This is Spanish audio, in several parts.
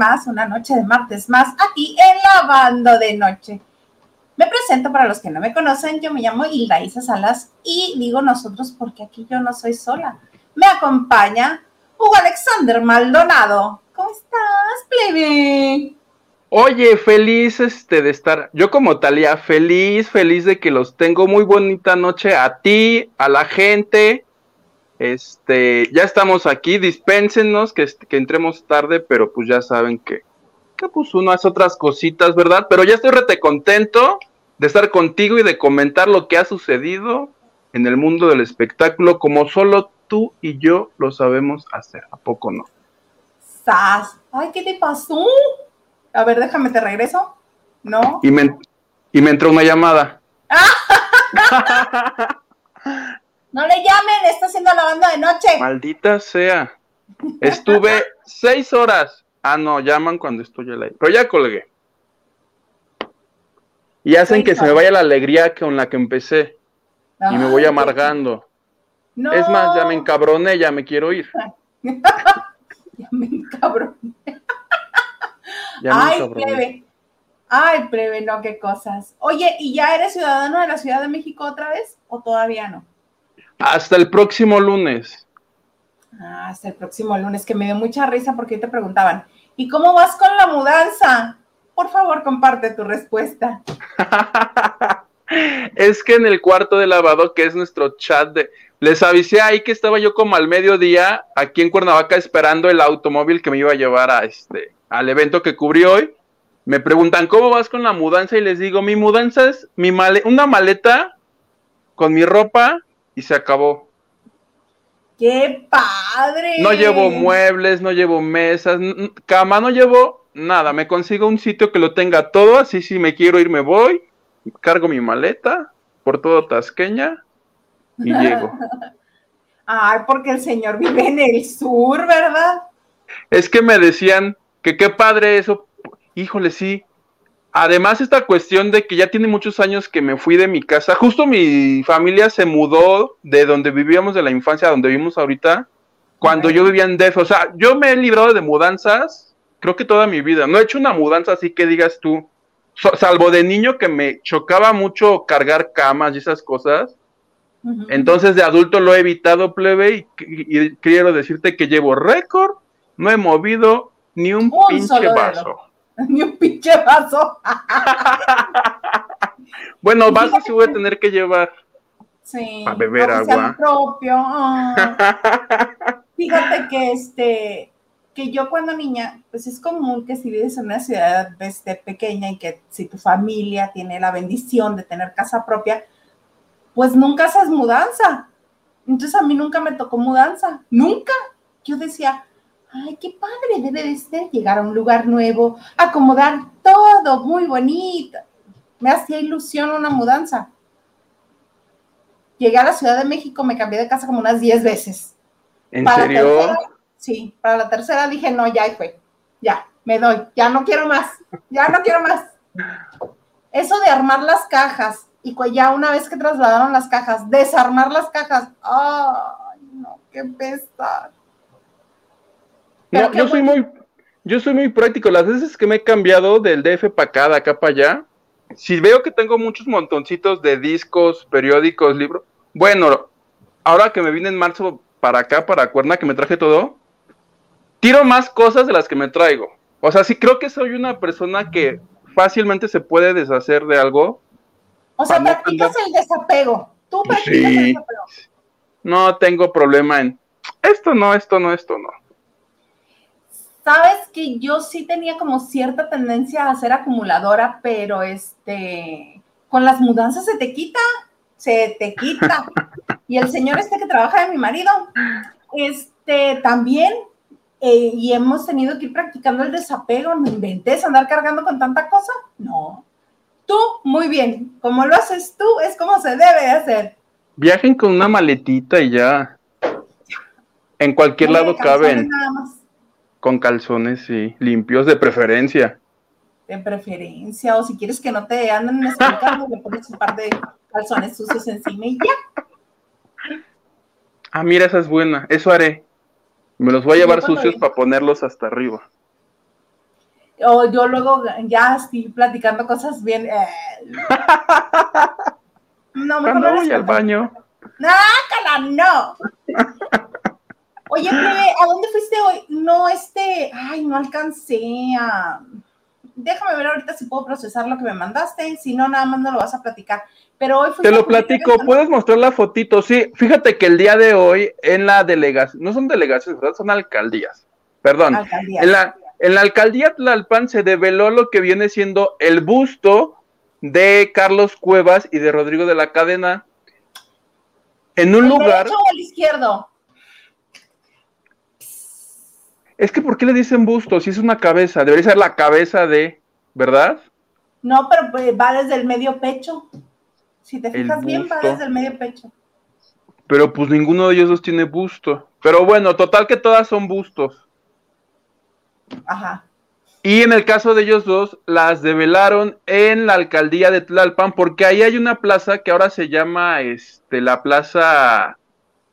más, una noche de martes más, aquí en Lavando de Noche. Me presento para los que no me conocen, yo me llamo Hilda Isa Salas y digo nosotros porque aquí yo no soy sola. Me acompaña Hugo Alexander Maldonado. ¿Cómo estás, plebe? Oye, feliz este de estar, yo como Talía, feliz, feliz de que los tengo. Muy bonita noche a ti, a la gente. Este, ya estamos aquí, dispénsenos que, que entremos tarde, pero pues ya saben que, que pues uno hace otras cositas, ¿verdad? Pero ya estoy rete contento de estar contigo y de comentar lo que ha sucedido en el mundo del espectáculo, como solo tú y yo lo sabemos hacer. ¿A poco no? ¡Sas! Ay, ¿qué te pasó? A ver, déjame, te regreso. No. Y me, y me entró una llamada. no le llamen, está haciendo la banda de noche. Maldita sea. Estuve seis horas. Ah, no, llaman cuando estoy al aire. Pero ya colgué. Y hacen que se me vaya la alegría con la que empecé. y me voy amargando. No. Es más, ya me encabroné, ya me quiero ir. ya me encabroné. Ay, plebe. Ay, plebe, no, qué cosas. Oye, ¿y ya eres ciudadano de la Ciudad de México otra vez o todavía no? Hasta el próximo lunes. Ah, hasta el próximo lunes, que me dio mucha risa porque te preguntaban, ¿y cómo vas con la mudanza? Por favor, comparte tu respuesta. es que en el cuarto de lavado, que es nuestro chat de... Les avisé ahí que estaba yo como al mediodía aquí en Cuernavaca esperando el automóvil que me iba a llevar a este al evento que cubrí hoy, me preguntan, ¿cómo vas con la mudanza? Y les digo, mi mudanza es mi una maleta con mi ropa y se acabó. ¡Qué padre! No llevo muebles, no llevo mesas, cama, no llevo nada. Me consigo un sitio que lo tenga todo, así si me quiero ir me voy, cargo mi maleta por todo Tasqueña y llego. Ay, porque el señor vive en el sur, ¿verdad? Es que me decían, que qué padre eso. Híjole, sí. Además, esta cuestión de que ya tiene muchos años que me fui de mi casa. Justo mi familia se mudó de donde vivíamos de la infancia a donde vivimos ahorita, cuando yo vivía en DF. O sea, yo me he librado de mudanzas, creo que toda mi vida. No he hecho una mudanza así que digas tú, salvo de niño que me chocaba mucho cargar camas y esas cosas. Entonces, de adulto lo he evitado, plebe, y quiero decirte que llevo récord, no he movido ni un, pinche vaso. Ni un pinche vaso. bueno, vaso sí voy a tener que llevar. Sí. A beber agua. propio. Fíjate que este que yo cuando niña, pues es común que si vives en una ciudad este, pequeña y que si tu familia tiene la bendición de tener casa propia, pues nunca haces mudanza. Entonces a mí nunca me tocó mudanza, nunca. Yo decía, ay, qué padre debe de ser llegar a un lugar nuevo, acomodar todo muy bonito. Me hacía ilusión una mudanza. Llegué a la Ciudad de México, me cambié de casa como unas 10 veces. ¿En serio? sí, para la tercera dije, no, ya fue, ya, me doy, ya no quiero más, ya no quiero más. Eso de armar las cajas y ya una vez que trasladaron las cajas, desarmar las cajas, ay, no, qué pesar no, yo soy muy, yo soy muy práctico. Las veces que me he cambiado del DF para acá, de acá para allá, si veo que tengo muchos montoncitos de discos, periódicos, libros, bueno, ahora que me vine en marzo para acá, para Cuerna, que me traje todo, tiro más cosas de las que me traigo. O sea, sí creo que soy una persona que fácilmente se puede deshacer de algo. O sea, practicas el desapego. Tú practicas el desapego. No tengo problema en esto no, esto no, esto no. Sabes que yo sí tenía como cierta tendencia a ser acumuladora, pero este, con las mudanzas se te quita, se te quita. Y el señor este que trabaja de mi marido, este, también, eh, y hemos tenido que ir practicando el desapego, no inventes andar cargando con tanta cosa, no. Tú, muy bien, como lo haces tú, es como se debe hacer. Viajen con una maletita y ya. En cualquier lado caben. Nada más. Con calzones, sí, limpios de preferencia. De preferencia, o si quieres que no te anden explicando, le pones un par de calzones sucios encima y ya. Ah, mira, esa es buena, eso haré. Me los voy a llevar sucios para ponerlos hasta arriba. O yo luego ya estoy platicando cosas bien. Eh. No, mejor no voy al baño. ¡Nácala, no! Oye, ¿a dónde fuiste hoy? No, este, ay, no alcancé a... Déjame ver ahorita si puedo procesar lo que me mandaste, si no, nada más no lo vas a platicar. Pero hoy Te lo platico, puedes mostrar la fotito, sí. Fíjate que el día de hoy en la delegación, no son delegaciones, ¿verdad? Son alcaldías. Perdón. En la, en la alcaldía Tlalpan se develó lo que viene siendo el busto de Carlos Cuevas y de Rodrigo de la Cadena en un lugar. Derecho o el izquierdo? Es que ¿por qué le dicen busto? Si es una cabeza, debería ser la cabeza de, ¿verdad? No, pero pues, va desde el medio pecho. Si te fijas bien, va desde el medio pecho. Pero pues ninguno de ellos dos tiene busto. Pero bueno, total que todas son bustos. Ajá. Y en el caso de ellos dos, las develaron en la alcaldía de Tlalpan, porque ahí hay una plaza que ahora se llama este, la Plaza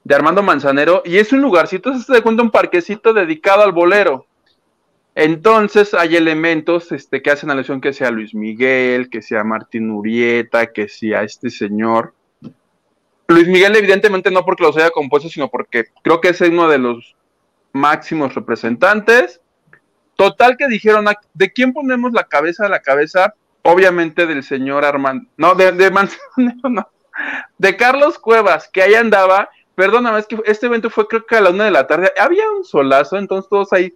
de Armando Manzanero, y es un lugarcito, se cuenta un parquecito dedicado al bolero. Entonces hay elementos este, que hacen alusión que sea Luis Miguel, que sea Martín Urieta, que sea este señor. Luis Miguel, evidentemente, no porque los haya compuesto, sino porque creo que es uno de los máximos representantes. Total que dijeron, ¿de quién ponemos la cabeza a la cabeza? Obviamente del señor Armando, no, de, de Manzanero, no, de Carlos Cuevas, que ahí andaba. Perdóname, es que este evento fue creo que a la una de la tarde. Había un solazo, entonces todos ahí.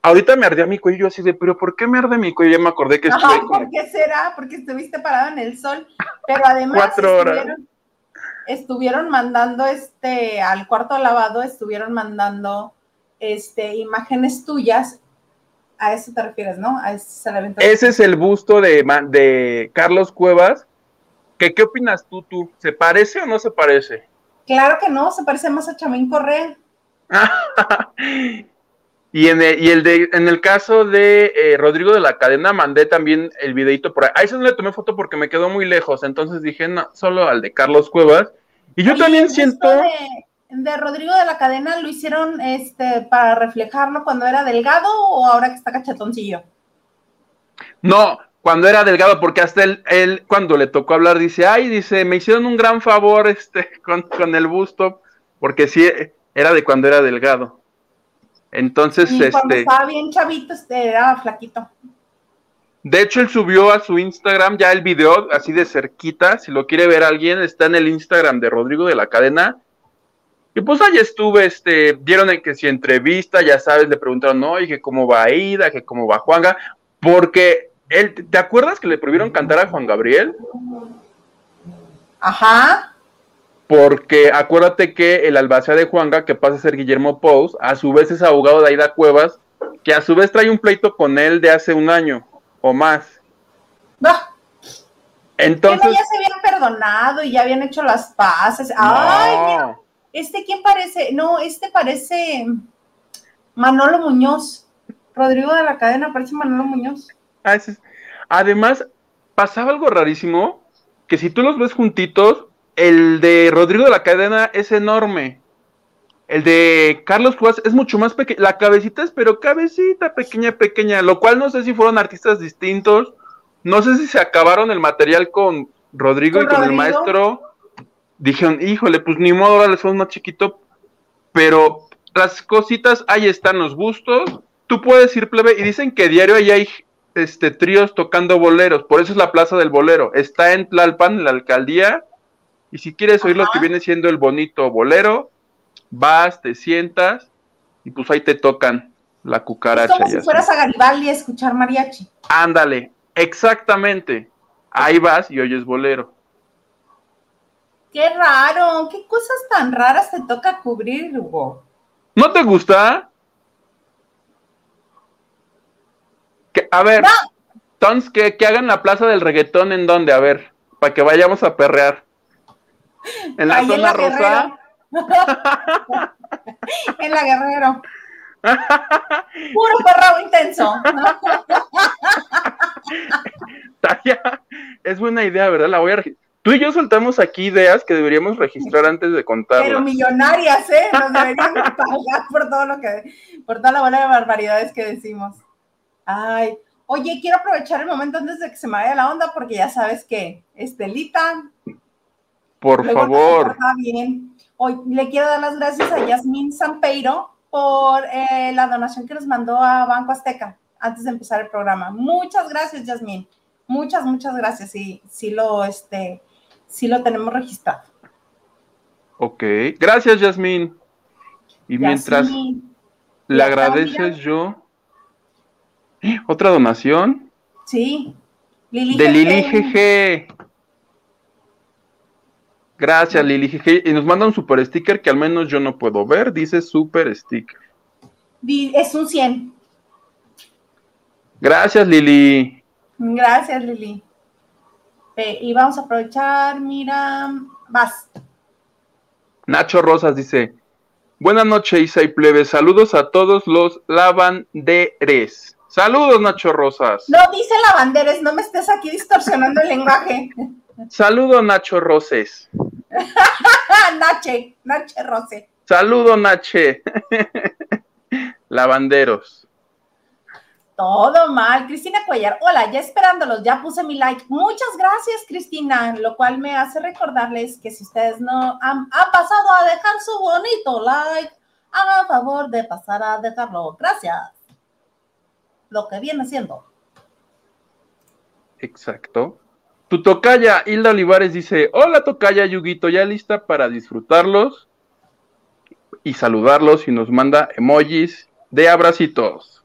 Ahorita me ardía mi cuello así de, pero ¿por qué me arde mi cuello? Ya me acordé que estuve. ¿Por qué será? Porque estuviste parado en el sol. Pero además. Cuatro horas. Estuvieron, estuvieron mandando este al cuarto lavado, estuvieron mandando este imágenes tuyas a eso te refieres, ¿no? ese, es el busto de, de Carlos Cuevas. ¿Qué, ¿Qué opinas tú, tú? ¿Se parece o no se parece? Claro que no, se parece más a Chamín Correa. y en el, y el de, en el caso de eh, Rodrigo de la Cadena, mandé también el videito por ahí. A eso no le tomé foto porque me quedó muy lejos, entonces dije, no, solo al de Carlos Cuevas. Y yo también siento de Rodrigo de la Cadena lo hicieron este para reflejarlo cuando era delgado o ahora que está cachatoncillo? No, cuando era delgado, porque hasta él, él, cuando le tocó hablar, dice, ay, dice, me hicieron un gran favor este, con, el busto, porque sí, era de cuando era delgado. Entonces, y cuando este. Estaba bien chavito, este, era flaquito. De hecho, él subió a su Instagram ya el video así de cerquita. Si lo quiere ver alguien, está en el Instagram de Rodrigo de la Cadena. Y pues ahí estuve, este, dieron que si entrevista, ya sabes, le preguntaron, no, y que cómo va Aida, que cómo va Juanga, porque él, ¿te acuerdas que le prohibieron cantar a Juan Gabriel? Ajá. Porque acuérdate que el albacea de Juanga, que pasa a ser Guillermo Pous, a su vez es abogado de Aida Cuevas, que a su vez trae un pleito con él de hace un año o más. Bah. Entonces. ya se habían perdonado y ya habían hecho las paces. Ay, mira ¿Este quién parece? No, este parece Manolo Muñoz. Rodrigo de la cadena parece Manolo Muñoz. Ah, Además, pasaba algo rarísimo, que si tú los ves juntitos, el de Rodrigo de la cadena es enorme. El de Carlos Cuevas es mucho más pequeño. La cabecita es, pero cabecita pequeña, pequeña. Lo cual no sé si fueron artistas distintos. No sé si se acabaron el material con Rodrigo y con el maestro dijeron, híjole, pues ni modo, ahora les fue más chiquito, pero las cositas, ahí están los bustos, tú puedes ir plebe, y dicen que diario ahí hay este, tríos tocando boleros, por eso es la Plaza del Bolero, está en Tlalpan, en la alcaldía, y si quieres oír lo que viene siendo el bonito bolero, vas, te sientas, y pues ahí te tocan la cucaracha. Es como si fueras a Garibaldi a escuchar mariachi. Ándale, exactamente, ahí vas y oyes bolero. Qué raro, qué cosas tan raras te toca cubrir, Hugo. ¿No te gusta? A ver, entonces que, hagan la plaza del reggaetón en donde, a ver, para que vayamos a perrear. En la zona rosa. en la Guerrero. Puro perreo intenso. es buena idea, ¿verdad? La voy a Tú y yo soltamos aquí ideas que deberíamos registrar antes de contar. Pero millonarias, ¿eh? Nos deberíamos pagar por todo lo que, por toda la bola de barbaridades que decimos. Ay, Oye, quiero aprovechar el momento antes de que se me vaya la onda, porque ya sabes que Estelita. Por favor. Bien. Hoy le quiero dar las gracias a Yasmín Sampeiro por eh, la donación que nos mandó a Banco Azteca antes de empezar el programa. Muchas gracias, Yasmín. Muchas, muchas gracias. Sí, sí lo, este, sí lo tenemos registrado. Ok, gracias, Yasmín. Y mientras le agradeces yo. ¿Otra donación? Sí. Lili de Lili GG. Gracias, Lili GG. Y nos manda un super sticker que al menos yo no puedo ver. Dice super sticker. Es un 100. Gracias, Lili. Gracias, Lili. y vamos a aprovechar, mira, vas. Nacho Rosas dice, buenas noches, Isa y Plebe, saludos a todos los lavanderes. Saludos, Nacho Rosas. No, dice lavanderes, no me estés aquí distorsionando el lenguaje. Saludo, Nacho Roses. Nache, Nache Rose. Saludo, Nache. Lavanderos. Todo mal. Cristina Cuellar, hola, ya esperándolos, ya puse mi like. Muchas gracias, Cristina, lo cual me hace recordarles que si ustedes no han, pasado a dejar su bonito like, hagan favor de pasar a dejarlo. Gracias. Lo que viene siendo. Exacto. Tu tocaya, Hilda Olivares, dice: Hola, tocaya Yuguito, ya lista para disfrutarlos y saludarlos y nos manda emojis de abracitos.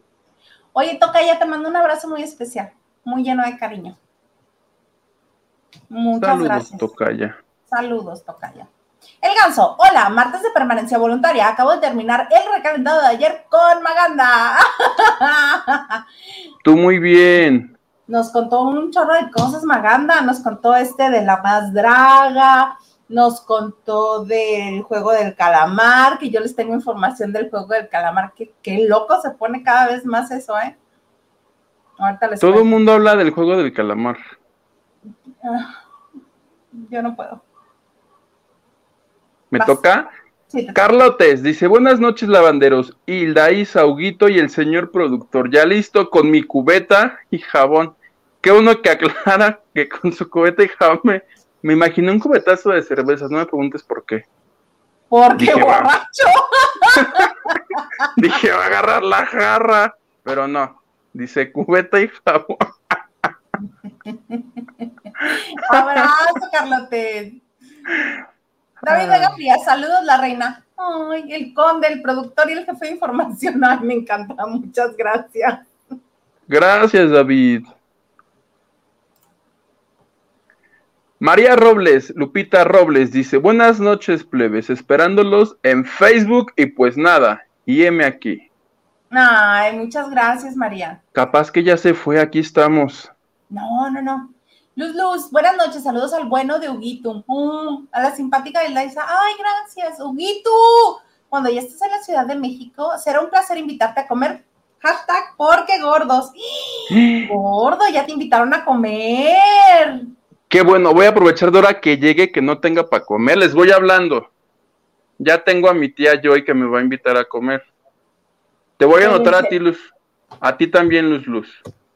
Oye, Tocaya, te mando un abrazo muy especial, muy lleno de cariño. Muchas Saludos, gracias. Tocaya. Saludos, Tocaya. El ganso, hola, martes de permanencia voluntaria. Acabo de terminar el recalentado de ayer con Maganda. Tú muy bien. Nos contó un chorro de cosas, Maganda. Nos contó este de la más draga, nos contó del juego del calamar, que yo les tengo información del juego del calamar, que qué loco se pone cada vez más eso, ¿eh? Ahorita les Todo el mundo habla del juego del calamar. Ah, yo no puedo. ¿Me toca? Sí, Carlotes dice, buenas noches lavanderos, Hilda y Sauguito y el señor productor, ya listo con mi cubeta y jabón. Qué uno que aclara que con su cubeta y jabón me, me imaginé un cubetazo de cervezas, no me preguntes por qué. Porque borracho. Dije, va a agarrar la jarra, pero no. Dice cubeta y jabón. Abrazo, Carlote. David Vega Frías, saludos, la reina. Ay, el conde, el productor y el jefe de información. Ay, me encanta, muchas gracias. Gracias, David. María Robles, Lupita Robles dice, buenas noches plebes, esperándolos en Facebook y pues nada, y M aquí. Ay, muchas gracias María. Capaz que ya se fue, aquí estamos. No, no, no. Luz Luz, buenas noches, saludos al bueno de Huguito, mm, a la simpática de Laisa. Ay, gracias, Huguito. Cuando ya estés en la Ciudad de México, será un placer invitarte a comer. Hashtag porque gordos. Gordo, ya te invitaron a comer. Qué bueno, voy a aprovechar de hora que llegue, que no tenga para comer. Les voy hablando. Ya tengo a mi tía Joy que me va a invitar a comer. Te voy a anotar a ti, Luz. A ti también, Luz Luz.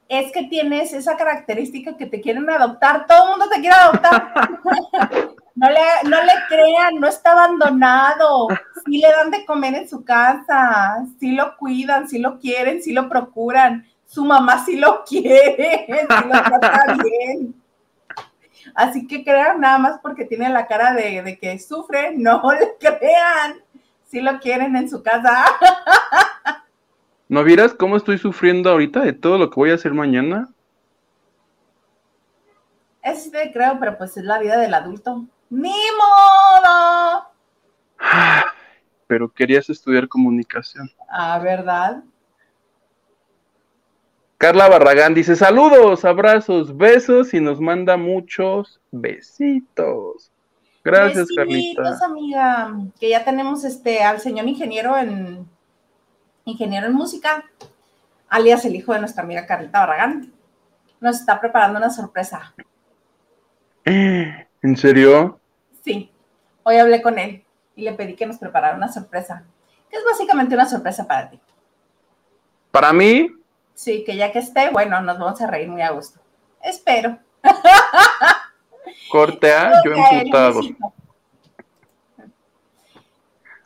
Es que tienes esa característica que te quieren adoptar. Todo el mundo te quiere adoptar. no, le, no le crean, no está abandonado. Sí le dan de comer en su casa. Sí lo cuidan, sí lo quieren, sí lo procuran. Su mamá sí lo quiere, sí lo trata bien. Así que crean nada más porque tiene la cara de, que sufre, no le crean. Si lo quieren en su casa. ¿No vieras cómo estoy sufriendo ahorita de todo lo que voy a hacer mañana? Eso sí te creo, pero pues es la vida del adulto. ¡Ni modo! Pero querías estudiar comunicación. Ah, ¿verdad? Carla Barragán dice saludos, abrazos, besos y nos manda muchos besitos. Gracias, Besitos, amiga. Que ya tenemos este al señor ingeniero en ingeniero en música, alias el hijo de nuestra amiga Carlita Barragán. Nos está preparando una sorpresa. ¿En serio? Sí. Hoy hablé con él y le pedí que nos preparara una sorpresa, que es básicamente una sorpresa para ti. ¿Para mí? Sí, que ya que esté, bueno, nos vamos a reír muy a gusto. Espero. Cortea, yo emputado.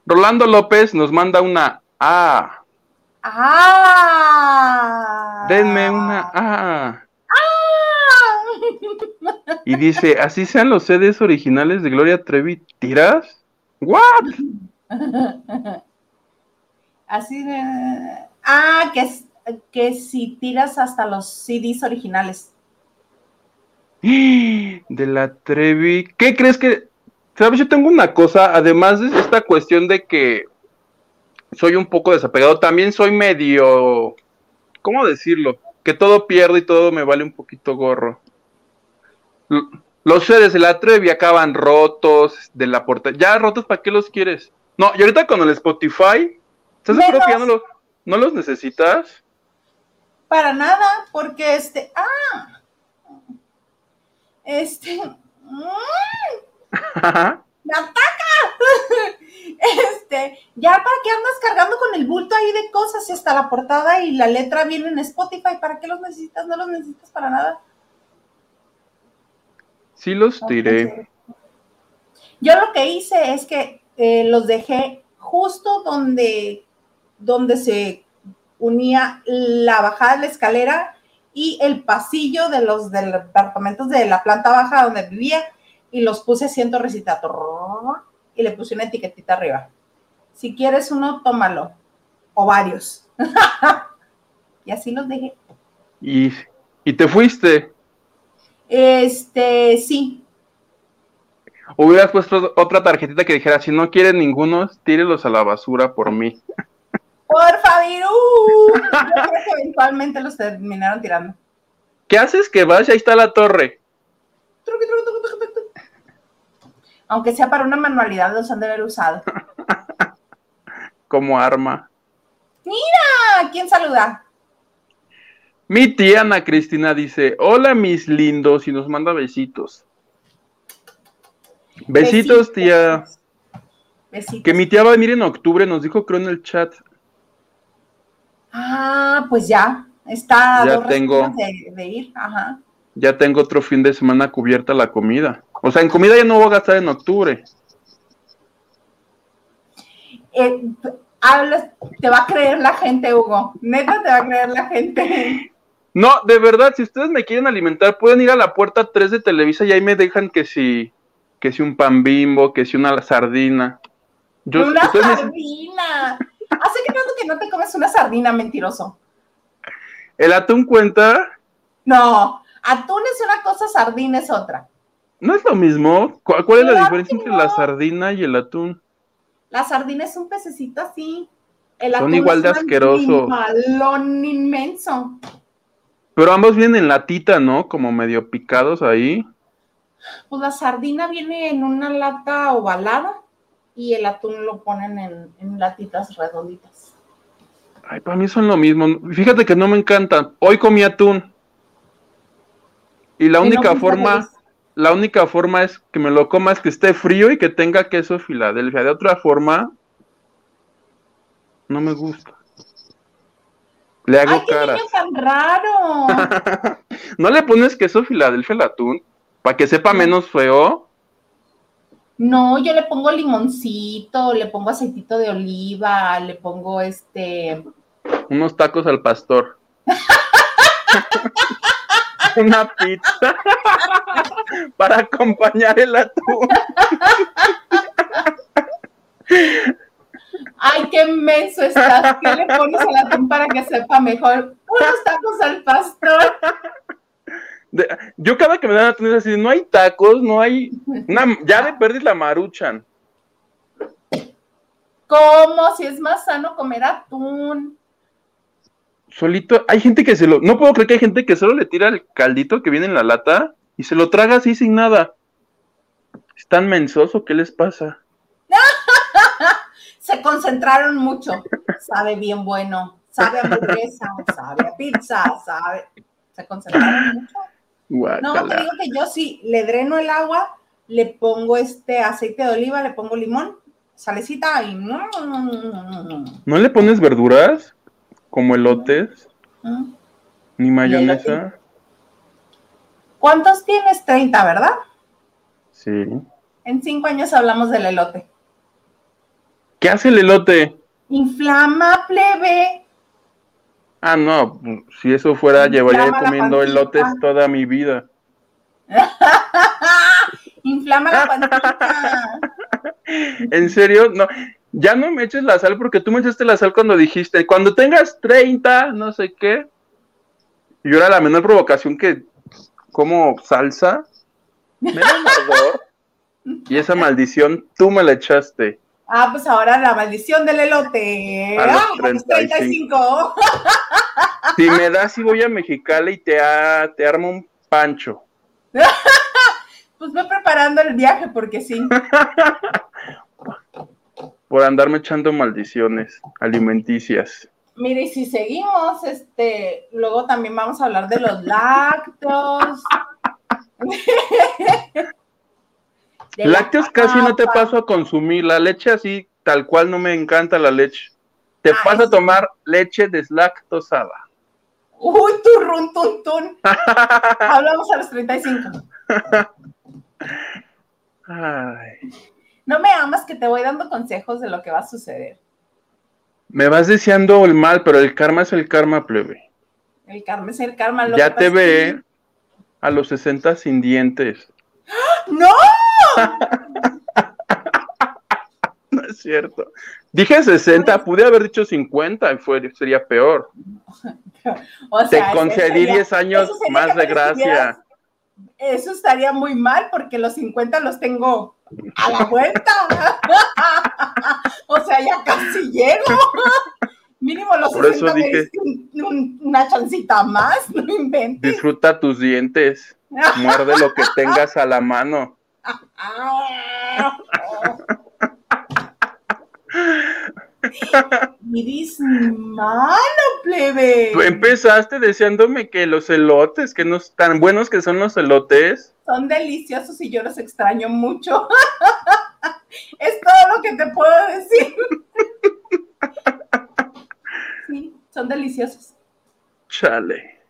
Rolando López nos manda una A. ¡Ah! Denme una A. Y dice, así sean los CDs originales de Gloria Trevi, ¿tiras? ¿What? Así de... Ah, que, que si tiras hasta los CDs originales. De la Trevi. ¿Qué crees que... Sabes, yo tengo una cosa, además de esta cuestión de que soy un poco desapegado, también soy medio... ¿Cómo decirlo? Que todo pierdo y todo me vale un poquito gorro. Los sedes de la Trevi acaban rotos, de la puerta. Ya rotos, ¿para qué los quieres? No, y ahorita con el Spotify, ¿estás seguro que ya no los, no los necesitas? Para nada, porque este. ¡Ah! Este. ¡Me ataca! Este, ya para qué andas cargando con el bulto ahí de cosas y hasta la portada y la letra viene en Spotify, ¿para qué los necesitas? No los necesitas para nada. Sí los tiré. Yo lo que hice es que eh, los dejé justo donde, donde se unía la bajada de la escalera y el pasillo de los departamentos de la planta baja donde vivía y los puse asiento recitato y le puse una etiquetita arriba. Si quieres uno, tómalo. O varios. y así los dejé. ¿Y, y te fuiste? Este, sí. Hubieras puesto otra tarjetita que dijera, si no quieren ninguno, tírelos a la basura por mí. Por favor, yo creo que eventualmente los terminaron tirando. ¿Qué haces que vas? Ahí está la torre. Aunque sea para una manualidad, los han de haber usado. Como arma. Mira, ¿quién saluda? Mi tía Ana Cristina dice, hola mis lindos y nos manda besitos. Besitos, tía. Besitos. Que mi tía va a venir en octubre, nos dijo creo en el chat. Ah, pues ya, está ya tengo, de, ir, Ajá. Ya tengo otro fin de semana cubierta la comida. O sea, en comida ya no voy a gastar en octubre. Eh, te va a creer la gente, Hugo. Neta te va a creer la gente. No, de verdad, si ustedes me quieren alimentar, pueden ir a la puerta 3 de Televisa y ahí me dejan que si, que si un pan bimbo, que si una sardina. una sardina. Hace que tanto que no te comes una sardina, mentiroso. ¿El atún cuenta? No, atún es una cosa, sardina es otra. ¿No es lo mismo? ¿Cuál, es la diferencia entre la sardina y el atún? La sardina es un pececito así. El Son igual de asquerosos. Un balón inmenso. Pero ambos vienen en latita, ¿no? Como medio picados ahí. Pues la sardina viene en una lata ovalada y el atún lo ponen en, latitas redonditas. Ay, para mí son lo mismo. Fíjate que no me encantan. Hoy comí atún. Y la única forma, la única forma es que me lo coma es que esté frío y que tenga queso Filadelfia. De otra forma, no me gusta. Le hago ¡Ay, qué tan raro! ¿No le pones queso Filadelfia al atún? ¿Para que sepa menos feo? No, yo le pongo limoncito, le pongo aceitito de oliva, le pongo este... Unos tacos al pastor. Una pizza para acompañar el atún. Ay, qué menso estás. ¿Qué le pones al atún para que sepa mejor? Unos tacos al pastor. yo cada que me dan atún es así, no hay tacos, no hay... ya de perder la maruchan. ¿Cómo? Si es más sano comer atún. Solito, hay gente que se lo... No puedo creer que hay gente que solo le tira el caldito que viene en la lata y se lo traga así sin nada. ¿Están mensos qué les pasa? se concentraron mucho. Sabe bien bueno, sabe a hamburguesa, sabe a pizza, sabe. Se concentraron mucho. No, te digo que yo sí le dreno el agua, le pongo este aceite de oliva, le pongo limón, salecita y. ¿No le pones verduras? Como elotes. Ni mayonesa. ¿Cuántos tienes? 30, ¿verdad? Sí. En cinco años hablamos del elote. ¿Qué hace el elote? Inflama, plebe. Ah, no, si eso fuera, llevaría comiendo elotes toda mi vida. Inflama la pancita. ¿En serio? No, ya no me eches la sal porque tú me echaste la sal cuando dijiste, cuando tengas 30, no sé qué. Y yo era la menor provocación que como salsa. Me da Y esa maldición tú me la echaste. Ah, pues ahora la maldición del elote. A los 35. Ah, si me das, si voy a Mexicali y te, te armo un pancho. pues voy preparando el viaje porque sí. Por andarme echando maldiciones alimenticias. Mire, y si seguimos, este, luego también vamos a hablar de los lácteos. lácteos casi no te paso a consumir, la leche así, tal cual no me encanta la leche. Te paso a tomar leche deslactosada. Uy, turrun, tun, tun. Hablamos a los 35. Ay. No me amas que te voy dando consejos de lo que va a suceder. Me vas deseando el mal, pero el karma es el karma, plebe. El karma es el karma. ya te ve a los 60 sin dientes. ¡No! no es cierto. Dije 60, pude haber dicho 50 y fue, sería peor. te concedí 10 años más de gracia. Eso estaría muy mal porque los 50 los tengo a la vuelta. o sea, ya casi llego. Mínimo los Por eso dije, una chancita más, no inventes. Disfruta tus dientes. Muerde lo que tengas a la mano. Miris malo, plebe. Tú empezaste deseándome que los elotes, que no tan buenos que son los elotes. Son deliciosos y yo los extraño mucho. es todo lo que te puedo decir. sí, son deliciosos. Chale.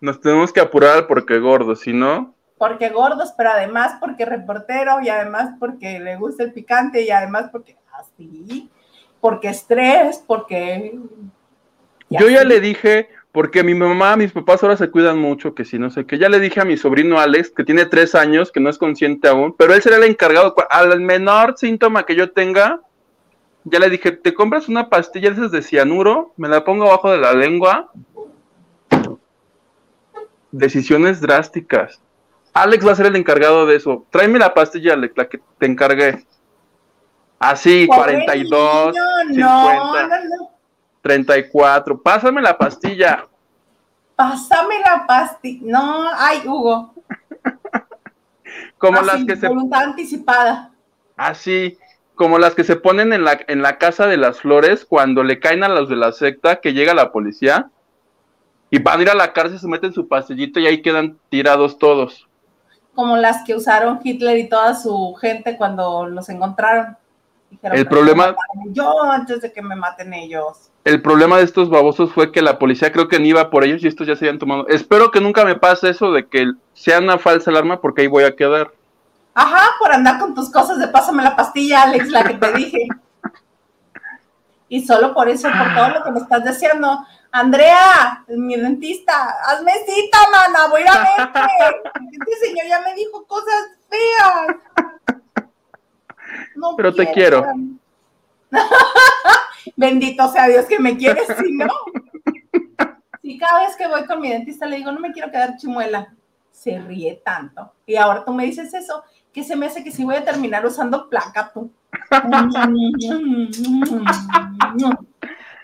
Nos tenemos que apurar porque gordos, si no. Porque gordos, pero además porque reportero y además porque le gusta el picante y además porque así. Ah, porque estrés, porque... Yo ya le dije, porque mi mamá, mis papás ahora se cuidan mucho, que si no sé qué, ya le dije a mi sobrino Alex, que tiene tres años, que no es consciente aún, pero él será el encargado, al menor síntoma que yo tenga, ya le dije, te compras una pastilla de esas de cianuro, me la pongo abajo de la lengua. Decisiones drásticas. Alex va a ser el encargado de eso. Tráeme la pastilla, Alex, la que te encargué. Así, 42, no, 50, 34. Pásame la pastilla. Pásame la pastilla. No, ay, Hugo. como las que se. Voluntad anticipada. Así, como las que se ponen en la, en la casa de las flores cuando le caen a los de la secta que llega la policía y van a ir a la cárcel, se meten su pastillito y ahí quedan tirados todos. Como las que usaron Hitler y toda su gente cuando los encontraron el problema. Yo antes de que me maten ellos. El problema de estos babosos fue que la policía creo que ni iba por ellos y estos ya se habían tomado. Espero que nunca me pase eso de que sea una falsa alarma porque ahí voy a quedar. Ajá, por andar con tus cosas de pásame la pastilla, Alex, la que te dije. y solo por eso, por todo lo que me estás diciendo. Andrea, mi dentista, hazme cita, mana, voy a verte. Este señor ya me dijo cosas feas. Pero te quiero. Bendito sea Dios que me quieres, si no. Si cada vez que voy con mi dentista le digo, no me quiero quedar chimuela, se ríe tanto. Y ahora tú me dices eso, que se me hace que si voy a terminar usando placa tú.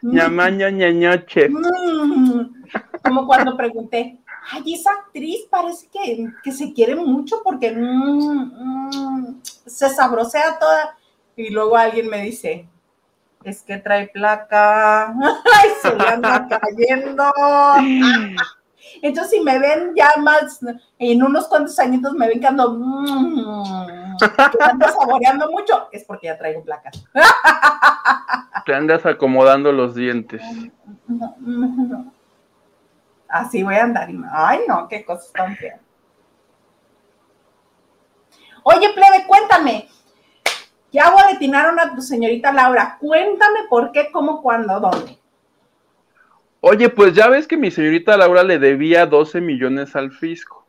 Ñamaña ñañoche. Como cuando pregunté, ay, esa actriz parece que, se quiere mucho porque mm, mm, se sabrosea toda. Y luego alguien me dice, es que trae placa, ay, se le anda cayendo. Entonces, si me ven ya más, en unos cuantos añitos me ven que ando, mm, saboreando mucho, es porque ya traigo placas. Te andas acomodando los dientes. Así voy a andar. Ay, no, qué cosas tan feas. Oye, plebe, cuéntame. Ya boletinaron a tu señorita Laura. Cuéntame por qué, cómo, cuándo, dónde. Oye, pues ya ves que mi señorita Laura le debía 12 millones al fisco.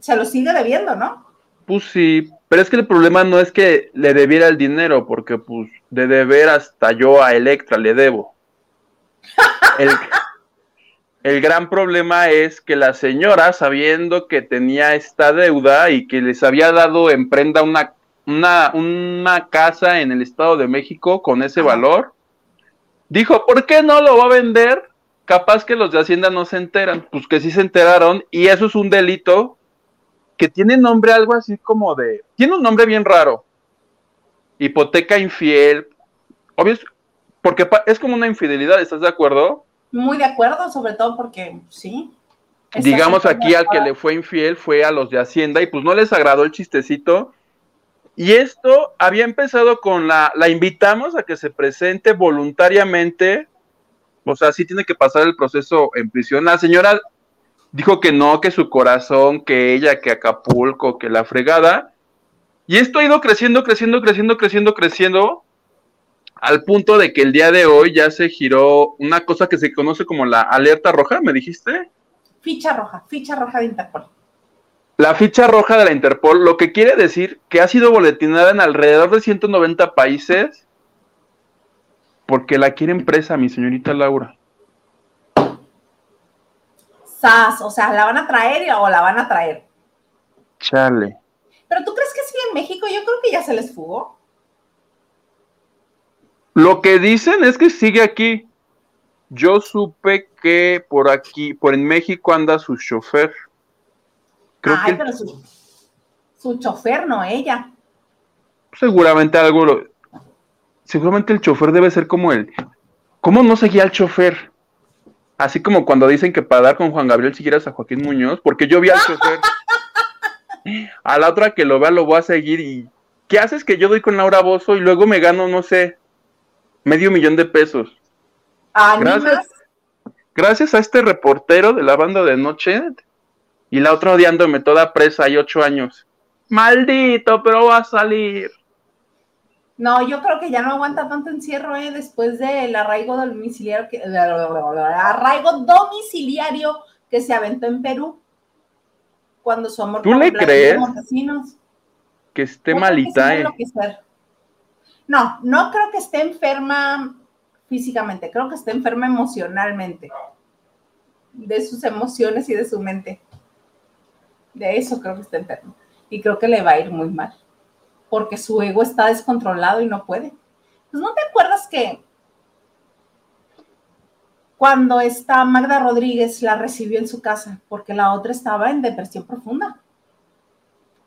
Se lo sigue debiendo, ¿no? Pues sí, pero es que el problema no es que le debiera el dinero, porque pues de deber hasta yo a Electra le debo. El, el gran problema es que la señora, sabiendo que tenía esta deuda y que les había dado en prenda una, una, una casa en el Estado de México con ese valor, dijo, ¿por qué no lo va a vender? Capaz que los de Hacienda no se enteran. Pues que sí se enteraron y eso es un delito que tiene nombre algo así como de... Tiene un nombre bien raro. Hipoteca infiel. Obvio, porque es como una infidelidad, ¿estás de acuerdo? Muy de acuerdo, sobre todo porque sí. Digamos aquí al que le fue infiel fue a los de Hacienda y pues no les agradó el chistecito. Y esto había empezado con la, la invitamos a que se presente voluntariamente, o sea, sí tiene que pasar el proceso en prisión. La señora dijo que no, que su corazón, que ella, que Acapulco, que la fregada. Y esto ha ido creciendo, creciendo, creciendo, creciendo, creciendo al punto de que el día de hoy ya se giró una cosa que se conoce como la alerta roja, ¿me dijiste? Ficha roja, ficha roja de Interpol. La ficha roja de la Interpol, lo que quiere decir que ha sido boletinada en alrededor de 190 países porque la quieren presa, mi señorita Laura. Sas, o sea, ¿la van a traer o la van a traer? Chale. ¿Pero tú crees que sí en México? Yo creo que ya se les fugó. Lo que dicen es que sigue aquí. Yo supe que por aquí, por en México anda su chofer. Creo Ay, pero su, su, chofer, no ella. Seguramente algo. Seguramente el chofer debe ser como él. ¿Cómo no seguía al chofer? Así como cuando dicen que para dar con Juan Gabriel siguieras a Joaquín Muñoz, porque yo vi al chofer. a la otra que lo vea lo voy a seguir y ¿qué haces que yo doy con Laura Bozo y luego me gano, no sé, medio millón de pesos. Gracias, gracias a este reportero de la banda de noche y la otra odiándome toda presa, hay ocho años. Maldito, pero va a salir. No, yo creo que ya no aguanta tanto encierro, ¿eh? Después del arraigo domiciliario que, arraigo domiciliario que se aventó en Perú. Cuando su amor ¿Tú le crees que esté malita, eh? No, no creo que esté enferma físicamente, creo que esté enferma emocionalmente, de sus emociones y de su mente. De eso creo que está enferma. Y creo que le va a ir muy mal, porque su ego está descontrolado y no puede. Pues no te acuerdas que cuando esta Magda Rodríguez la recibió en su casa, porque la otra estaba en depresión profunda.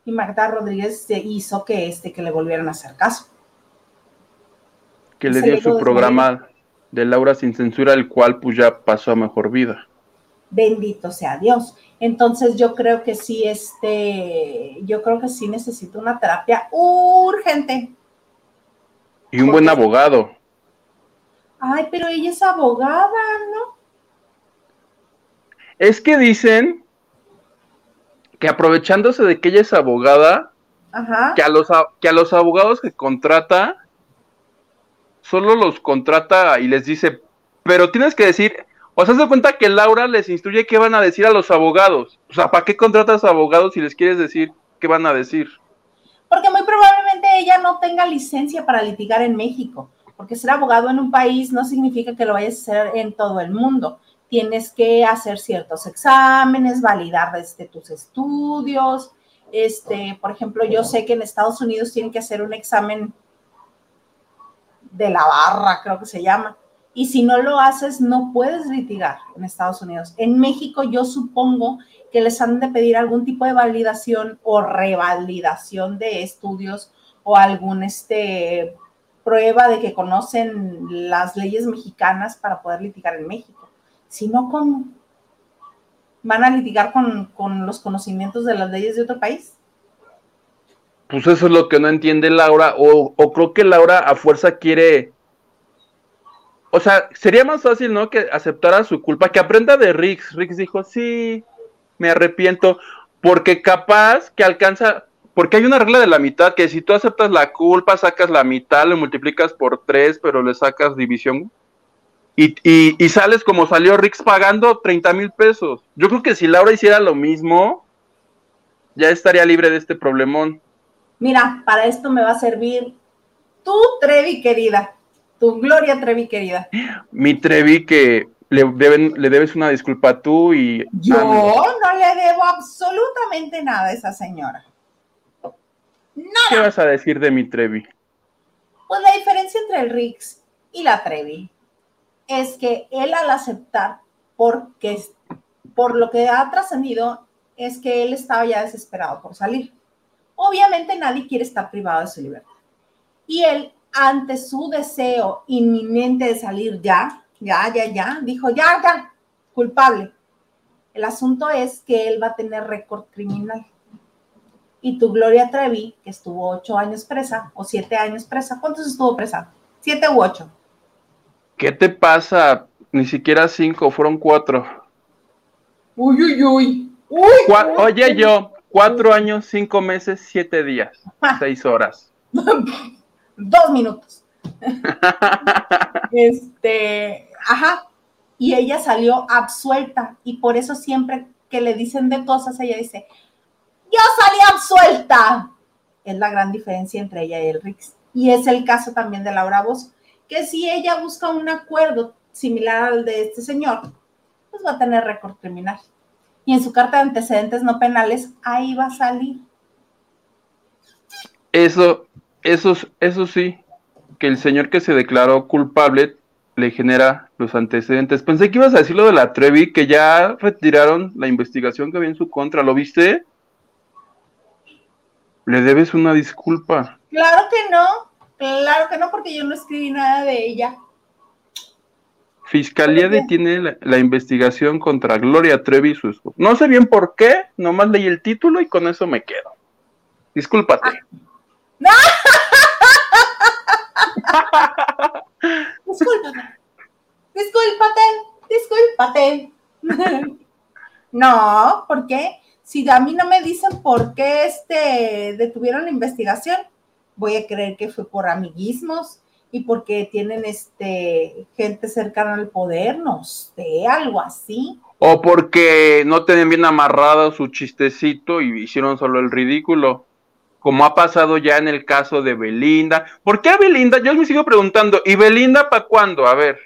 Y Magda Rodríguez hizo que este que le volvieran a hacer caso que le dio su programa de Laura sin censura, el cual pues ya pasó a mejor vida. Bendito sea Dios. Entonces yo creo que sí, este, yo creo que sí necesito una terapia urgente. Y un buen abogado. Ay, pero ella es abogada, ¿no? Es que dicen que aprovechándose de que ella es abogada, Que, a los, que a los abogados que contrata solo los contrata y les dice, pero tienes que decir, o sea, se cuenta que Laura les instruye qué van a decir a los abogados. O sea, ¿para qué contratas abogados si les quieres decir qué van a decir? Porque muy probablemente ella no tenga licencia para litigar en México, porque ser abogado en un país no significa que lo vayas a hacer en todo el mundo. Tienes que hacer ciertos exámenes, validar desde tus estudios. Este, por ejemplo, yo sé que en Estados Unidos tienen que hacer un examen de la barra, creo que se llama. Y si no lo haces, no puedes litigar en Estados Unidos. En México yo supongo que les han de pedir algún tipo de validación o revalidación de estudios o algún este, prueba de que conocen las leyes mexicanas para poder litigar en México. Si no, ¿cómo? ¿Van a litigar con, con los conocimientos de las leyes de otro país? Pues eso es lo que no entiende Laura, o, creo que Laura a fuerza quiere o sea, sería más fácil, ¿no? Que aceptara su culpa, que aprenda de Riggs. Riggs dijo, sí, me arrepiento, porque capaz que alcanza, porque hay una regla de la mitad, que si tú aceptas la culpa, sacas la mitad, lo multiplicas por tres, pero le sacas división. Y, y, sales como salió Riggs pagando 30 mil pesos. Yo creo que si Laura hiciera lo mismo, ya estaría libre de este problemón. Mira, para esto me va a servir tu Trevi querida, tu Gloria Trevi querida. Mi Trevi que le, deben, le debes una disculpa tú y... Yo no le debo absolutamente nada a esa señora. ¿Qué vas a decir de mi Trevi? Pues la diferencia entre el Rix y la Trevi es que él al aceptar, porque por lo que ha trascendido, es que él estaba ya desesperado por salir. Obviamente nadie quiere estar privado de su libertad. Y él, ante su deseo inminente de salir ya, ya, ya, ya, dijo, ya, ya, culpable. El asunto es que él va a tener récord criminal. Y tu Gloria Trevi, que estuvo ocho años presa o siete años presa, ¿cuántos estuvo presa? ¿Siete u ocho? ¿Qué te pasa? Ni siquiera cinco, fueron cuatro. Uy, uy, uy. Oye, yo, cuatro años, cinco meses, siete días, seis horas. Dos minutos. este, ajá. Y ella salió absuelta y por eso siempre que le dicen de cosas, ella dice, yo salí absuelta. Es la gran diferencia entre ella y el Rix. Y es el caso también de Laura Bozo, que si ella busca un acuerdo similar al de este señor, pues va a tener récord criminal. Y en su carta de antecedentes no penales, ahí va a salir. Eso, eso, eso sí, que el señor que se declaró culpable le genera los antecedentes. Pensé que ibas a decir lo de la Trevi, que ya retiraron la investigación que había en su contra. ¿Lo viste? Le debes una disculpa. Claro que no, claro que no, porque yo no escribí nada de ella. Fiscalía detiene la, investigación contra Gloria Trevi y su esposo. No sé bien por qué, nomás leí el título y con eso me quedo. Discúlpate. ¡No! Discúlpate. Discúlpate. Discúlpate. no, ¿por qué? Si a mí no me dicen por qué este detuvieron la investigación, voy a creer que fue por amiguismos y porque tienen este gente cercana al poder, no sé, algo así. O porque no tenían bien amarrado su chistecito y hicieron solo el ridículo como ha pasado ya en el caso de Belinda. ¿Por qué a Belinda? Yo me sigo preguntando, ¿y Belinda para cuándo? A ver.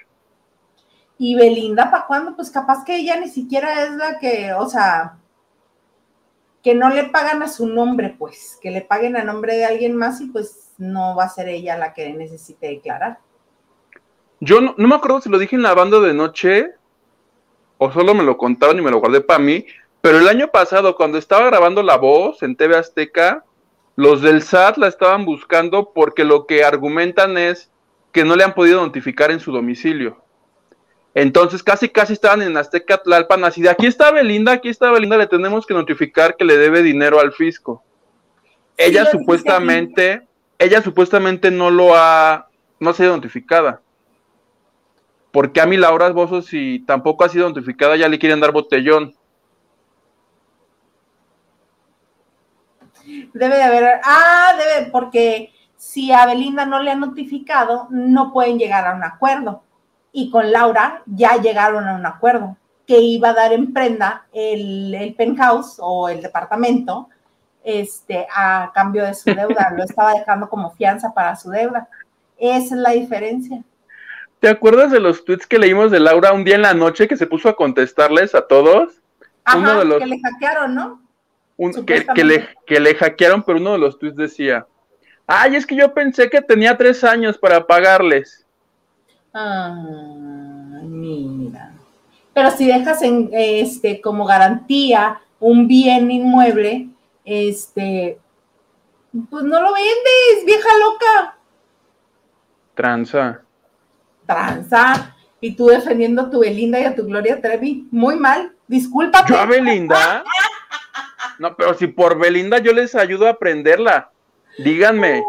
¿Y Belinda para cuándo? Pues capaz que ella ni siquiera es la que, o sea, que no le pagan a su nombre, pues, que le paguen a nombre de alguien más y pues no va a ser ella la que necesite declarar. Yo no, no me acuerdo si lo dije en la banda de noche o solo me lo contaron y me lo guardé para mí, pero el año pasado cuando estaba grabando La Voz en TV Azteca, los del SAT la estaban buscando porque lo que argumentan es que no le han podido notificar en su domicilio. Entonces casi casi estaban en Azteca Tlalpan así de aquí está Belinda, aquí está Belinda, le tenemos que notificar que le debe dinero al fisco. ella supuestamente, ella supuestamente no lo ha, no ha sido notificada. Porque a mí Laura Bozo, si tampoco ha sido notificada, ya le quieren dar botellón. Debe de haber, ah, debe, porque si a Belinda no le han notificado, no pueden llegar a un acuerdo. Y con Laura ya llegaron a un acuerdo que iba a dar en prenda el, el penthouse o el departamento este, a cambio de su deuda. Lo estaba dejando como fianza para su deuda. Esa es la diferencia. ¿Te acuerdas de los tweets que leímos de Laura un día en la noche que se puso a contestarles a todos? Ajá, que le hackearon, ¿no? que, le, que le hackearon, pero uno de los tweets decía, ay, es que yo pensé que tenía tres años para pagarles. Ah, mira. Pero si dejas en este como garantía un bien inmueble, este, pues no lo vendes, vieja loca. Tranza. Tranza. Y tú defendiendo a tu Belinda y a tu Gloria Trevi. Muy mal. Discúlpate. ¿Yo a Belinda? No, pero si por Belinda yo les ayudo a aprenderla, díganme.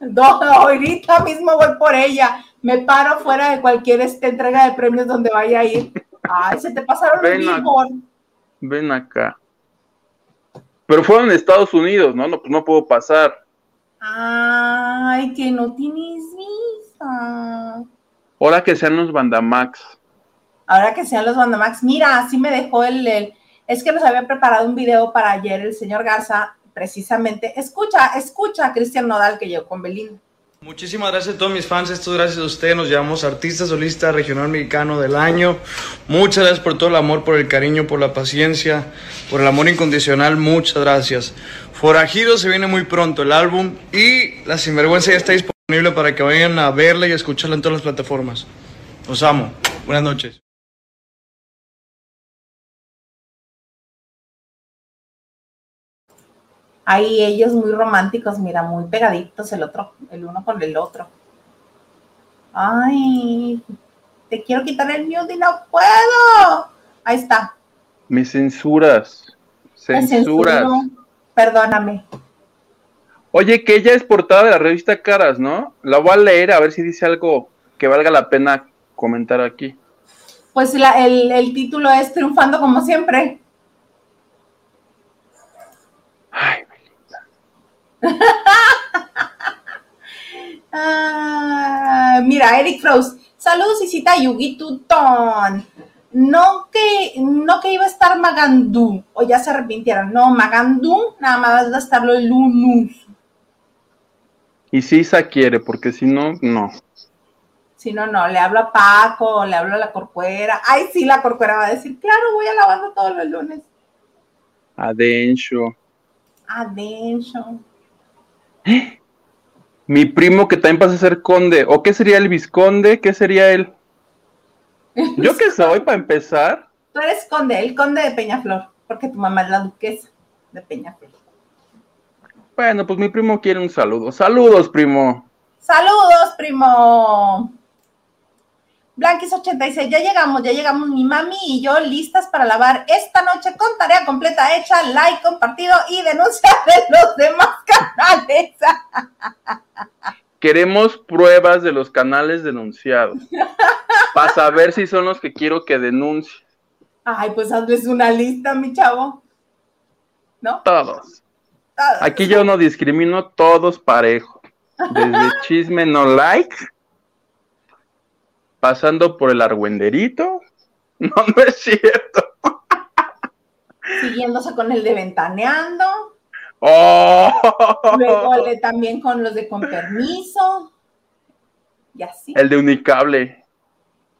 No, ahorita mismo voy por ella. Me paro fuera de cualquier este, entrega de premios donde vaya a ir. Ay, se te pasaron Ven billboard. Ven acá. Pero fueron en Estados Unidos, ¿no? No, pues no puedo pasar. Ay, que no tienes visa. Ahora que sean los Bandamax. Ahora que sean los Bandamax, mira, así me dejó el, el- Es que nos había preparado un video para ayer el señor Garza, precisamente. Escucha, escucha a Cristian Nodal que llegó con Belinda. Muchísimas gracias a todos mis fans, esto es gracias a ustedes, nos llamamos Artista Solista Regional Mexicano del Año. Muchas gracias por todo el amor, por el cariño, por la paciencia, por el amor incondicional, muchas gracias. Forajido se viene muy pronto el álbum y La Sinvergüenza ya está disponible para que vayan a verla y escucharla en todas las plataformas. Los amo, buenas noches. Ahí ellos muy románticos, mira, muy pegaditos el otro, el uno con el otro. Ay, te quiero quitar el mute y no puedo. Ahí está. Me censuras. Censuras. Perdóname. Oye, que ella es portada de la revista Caras, ¿no? La voy a leer a ver si dice algo que valga la pena comentar aquí. Pues la- el, el título es Triunfando como siempre. Ay, Ah, mira, Eric Frost. Saludos y cita Yugi Tutón. No que, no que iba a estar Magandú, o ya se arrepintieron. No, Magandú nada más va a estar el Lunus. Y si Isa quiere, porque si no, no. Si no, no, le hablo a Paco, le hablo a la corcuera. Ay, sí, la corcuera va a decir, claro, voy a la banda todos los lunes. A Densho. Mi primo que también pasa a ser conde. ¿O qué sería el visconde? ¿Qué sería él? ¿Yo qué soy para empezar? Tú eres conde, el conde de Peñaflor, porque tu mamá es la duquesa de Peñaflor. Bueno, pues mi primo quiere un saludo. Saludos, primo. Saludos, primo. Blanquis86, ya llegamos, ya llegamos mi mami y yo listas para lavar esta noche con tarea completa hecha, like, compartido y denuncia de los demás canales. Queremos pruebas de los canales denunciados. Para saber si son los que quiero que denuncie. Ay, pues hazles una lista, mi chavo. ¿No? Todos. Ah, Aquí yo no discrimino, todos parejo. Desde chisme no like, pasando por el argüenderito. No, no es cierto. Siguiéndose con el de ventaneando. ¡Oh! Luego también con los de con permiso. Y así. El de Unicable.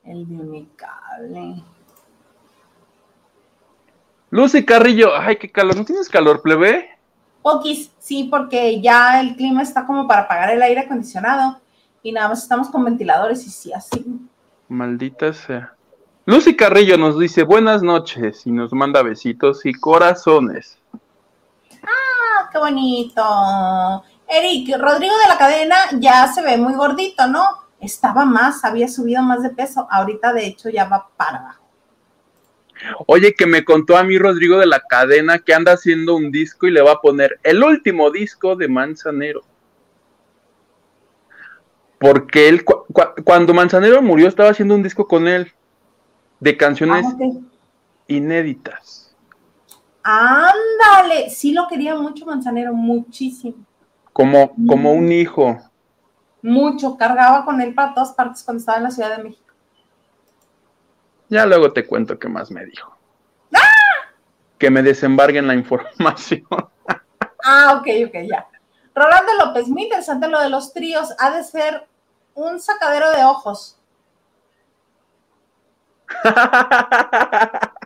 El de unicable. Lucy Carrillo, ay, qué calor. ¿No tienes calor, plebe? Poquis, sí, porque ya el clima está como para apagar el aire acondicionado y nada más estamos con ventiladores y sí, así. Maldita sea. Lucy Carrillo nos dice buenas noches y nos manda besitos y corazones. Ah, qué bonito. Eric, Rodrigo de la cadena ya se ve muy gordito, ¿no? Estaba más, había subido más de peso. Ahorita, de hecho, ya va para abajo. Oye, que me contó a mí Rodrigo de la cadena que anda haciendo un disco y le va a poner el último disco de Manzanero. Porque él, cu- cu- cuando Manzanero murió, estaba haciendo un disco con él de canciones Ah, inéditas. Ándale, sí lo quería mucho Manzanero, muchísimo. Como, como un hijo. Mucho, cargaba con él para todas partes cuando estaba en la Ciudad de México. Ya luego te cuento qué más me dijo. Que me desembarguen la información. Ah, ok, ok, ya. Rolando López, muy interesante lo de los tríos. Ha de ser un sacadero de ojos.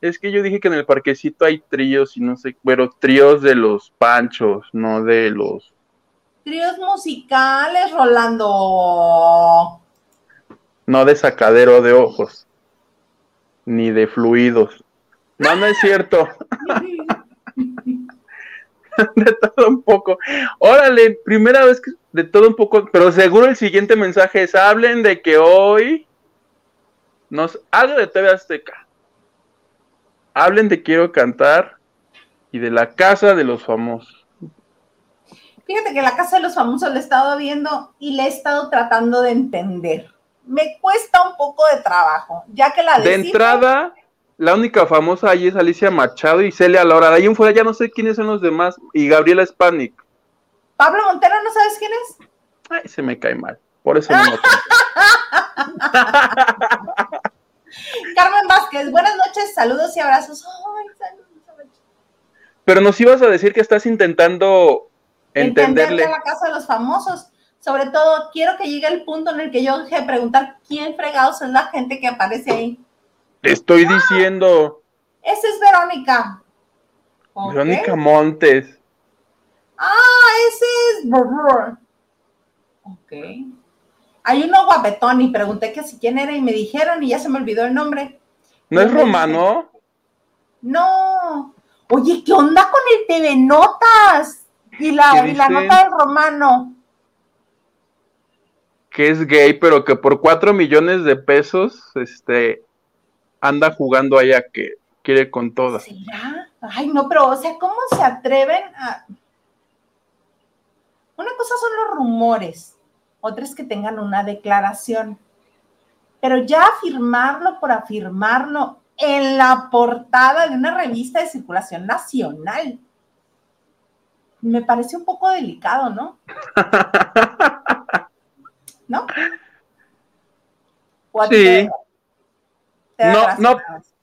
Es que yo dije que en el parquecito hay tríos y no sé, pero tríos de los panchos, no de los... Tríos musicales, Rolando. No de sacadero de ojos, ni de fluidos. No, no es cierto. de todo un poco. Órale, primera vez que de todo un poco, pero seguro el siguiente mensaje es, hablen de que hoy nos... Algo de TV Azteca. Hablen de quiero cantar y de la casa de los famosos. Fíjate que la casa de los famosos la he estado viendo y la he estado tratando de entender. Me cuesta un poco de trabajo, ya que la de entrada, la única famosa ahí es Alicia Machado y Celia Laura. De ahí en fuera ya no sé quiénes son los demás. Y Gabriela Spanik. Pablo Montero, ¿no sabes quién es? Ay, se me cae mal. Por eso no Carmen Vázquez, buenas noches, saludos y abrazos. Ay, saludos. Pero nos ibas a decir que estás intentando entenderle. Entender la casa de los famosos. Sobre todo, quiero que llegue el punto en el que yo deje de preguntar quién fregados es la gente que aparece ahí. Te estoy diciendo. Esa es Verónica. Verónica Montes. Ah, ese es. Ok. Hay uno guapetón y pregunté que si quién era y me dijeron y ya se me olvidó el nombre. ¿No es romano? No. Oye, ¿qué onda con el TV Notas? Y la, y la nota del romano. Que es gay, pero que por cuatro millones de pesos, este, anda jugando allá que quiere con todas. ¿Será? Ay, no, pero, o sea, ¿cómo se atreven a...? Una cosa son los rumores, otra es que tengan una declaración. Pero ya afirmarlo por afirmarlo en la portada de una revista de circulación nacional, me parece un poco delicado, ¿no? ¿No? Sí. No, no,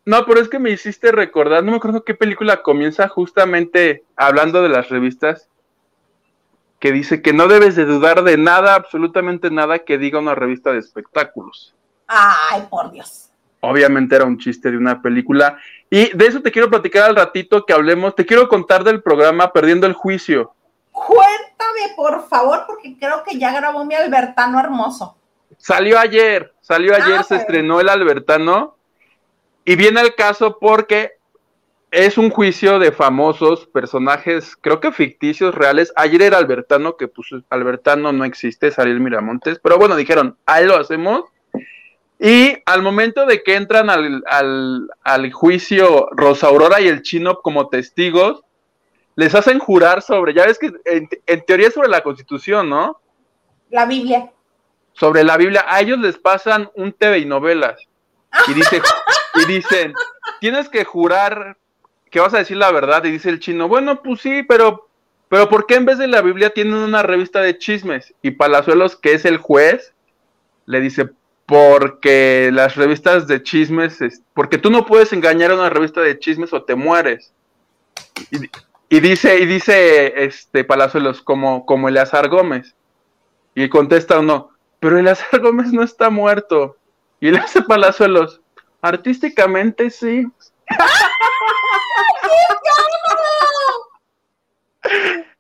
no, pero es que me hiciste recordar, no me acuerdo qué película comienza justamente hablando de las revistas, que dice que no debes de dudar de nada, absolutamente nada que diga una revista de espectáculos. Ay, por Dios. Obviamente era un chiste de una película. Y de eso te quiero platicar al ratito que hablemos. Te quiero contar del programa Perdiendo el Juicio. Cuéntame, por favor, porque creo que ya grabó mi Albertano hermoso. Salió ayer, salió ayer, ah, se estrenó el Albertano. Y viene al caso porque es un juicio de famosos personajes, creo que ficticios, reales. Ayer era Albertano, que pues Albertano no existe, el Miramontes, pero bueno, dijeron, ahí lo hacemos. Y al momento de que entran al, al, juicio Rosa Aurora y el Chino como testigos, les hacen jurar sobre, ya ves que en, en teoría es sobre la constitución, ¿no? La Biblia. Sobre la Biblia, a ellos les pasan un TV y novelas. Y, dice, y dicen, tienes que jurar que vas a decir la verdad. Y dice el chino, bueno, pues sí, pero, pero ¿por qué en vez de la Biblia tienen una revista de chismes? Y Palazuelos, que es el juez, le dice, porque las revistas de chismes, porque tú no puedes engañar a una revista de chismes o te mueres. Y, dice, y dice este Palazuelos, como, como Eleazar Gómez. Y contesta uno, pero Eleazar Gómez no está muerto. Y le hace Palazuelos, artísticamente sí.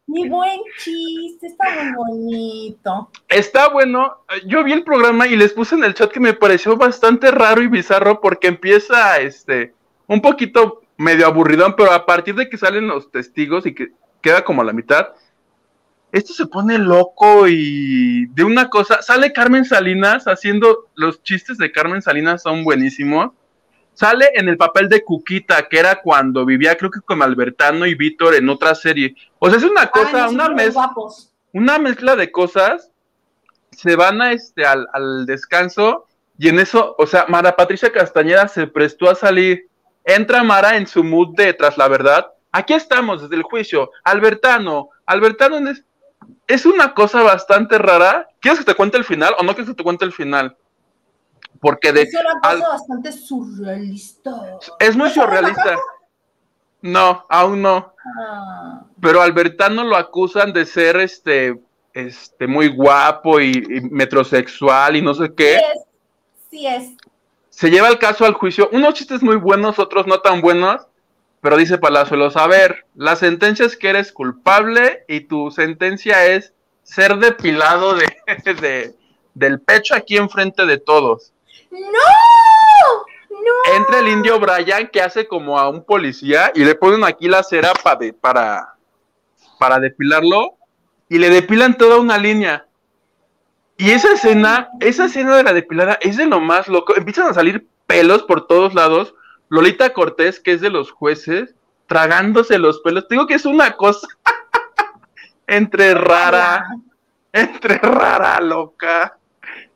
Mi buen chiste, está muy bonito. Está bueno. Yo vi el programa y les puse en el chat que me pareció bastante raro y bizarro porque empieza este un poquito medio aburridón, pero a partir de que salen los testigos y que queda como a la mitad, esto se pone loco y de una cosa, sale Carmen Salinas haciendo los chistes de Carmen Salinas son buenísimos Sale en el papel de Cuquita, que era cuando vivía, creo que con Albertano y Víctor en otra serie. O sea, es una cosa, una mezcla, una mezcla de cosas. Se van a este al, al descanso y en eso, o sea, Mara Patricia Castañeda se prestó a salir. Entra Mara en su mood de tras la verdad. Aquí estamos desde el juicio. Albertano, Albertano es, es una cosa bastante rara. ¿Quieres que te cuente el final o no quieres que te cuente el final? Porque de. Es una cosa bastante surrealista. Es muy surrealista. No, aún no. Ah. Pero Albertano lo acusan de ser este, este muy guapo y, metrosexual y no sé qué. Sí es. Sí es. Se lleva el caso al juicio. Unos chistes muy buenos, otros no tan buenos. Pero dice Palazuelos, a ver, la sentencia es que eres culpable y tu sentencia es ser depilado de, de del pecho aquí enfrente de todos. ¡No! ¡No! Entra el indio Brian que hace como a un policía y le ponen aquí la cera para, para depilarlo y le depilan toda una línea. Y esa escena, esa escena de la depilada es de lo más loco. Empiezan a salir pelos por todos lados. Lolita Cortés, que es de los jueces, tragándose los pelos. Te digo que es una cosa entre rara, entre rara, loca,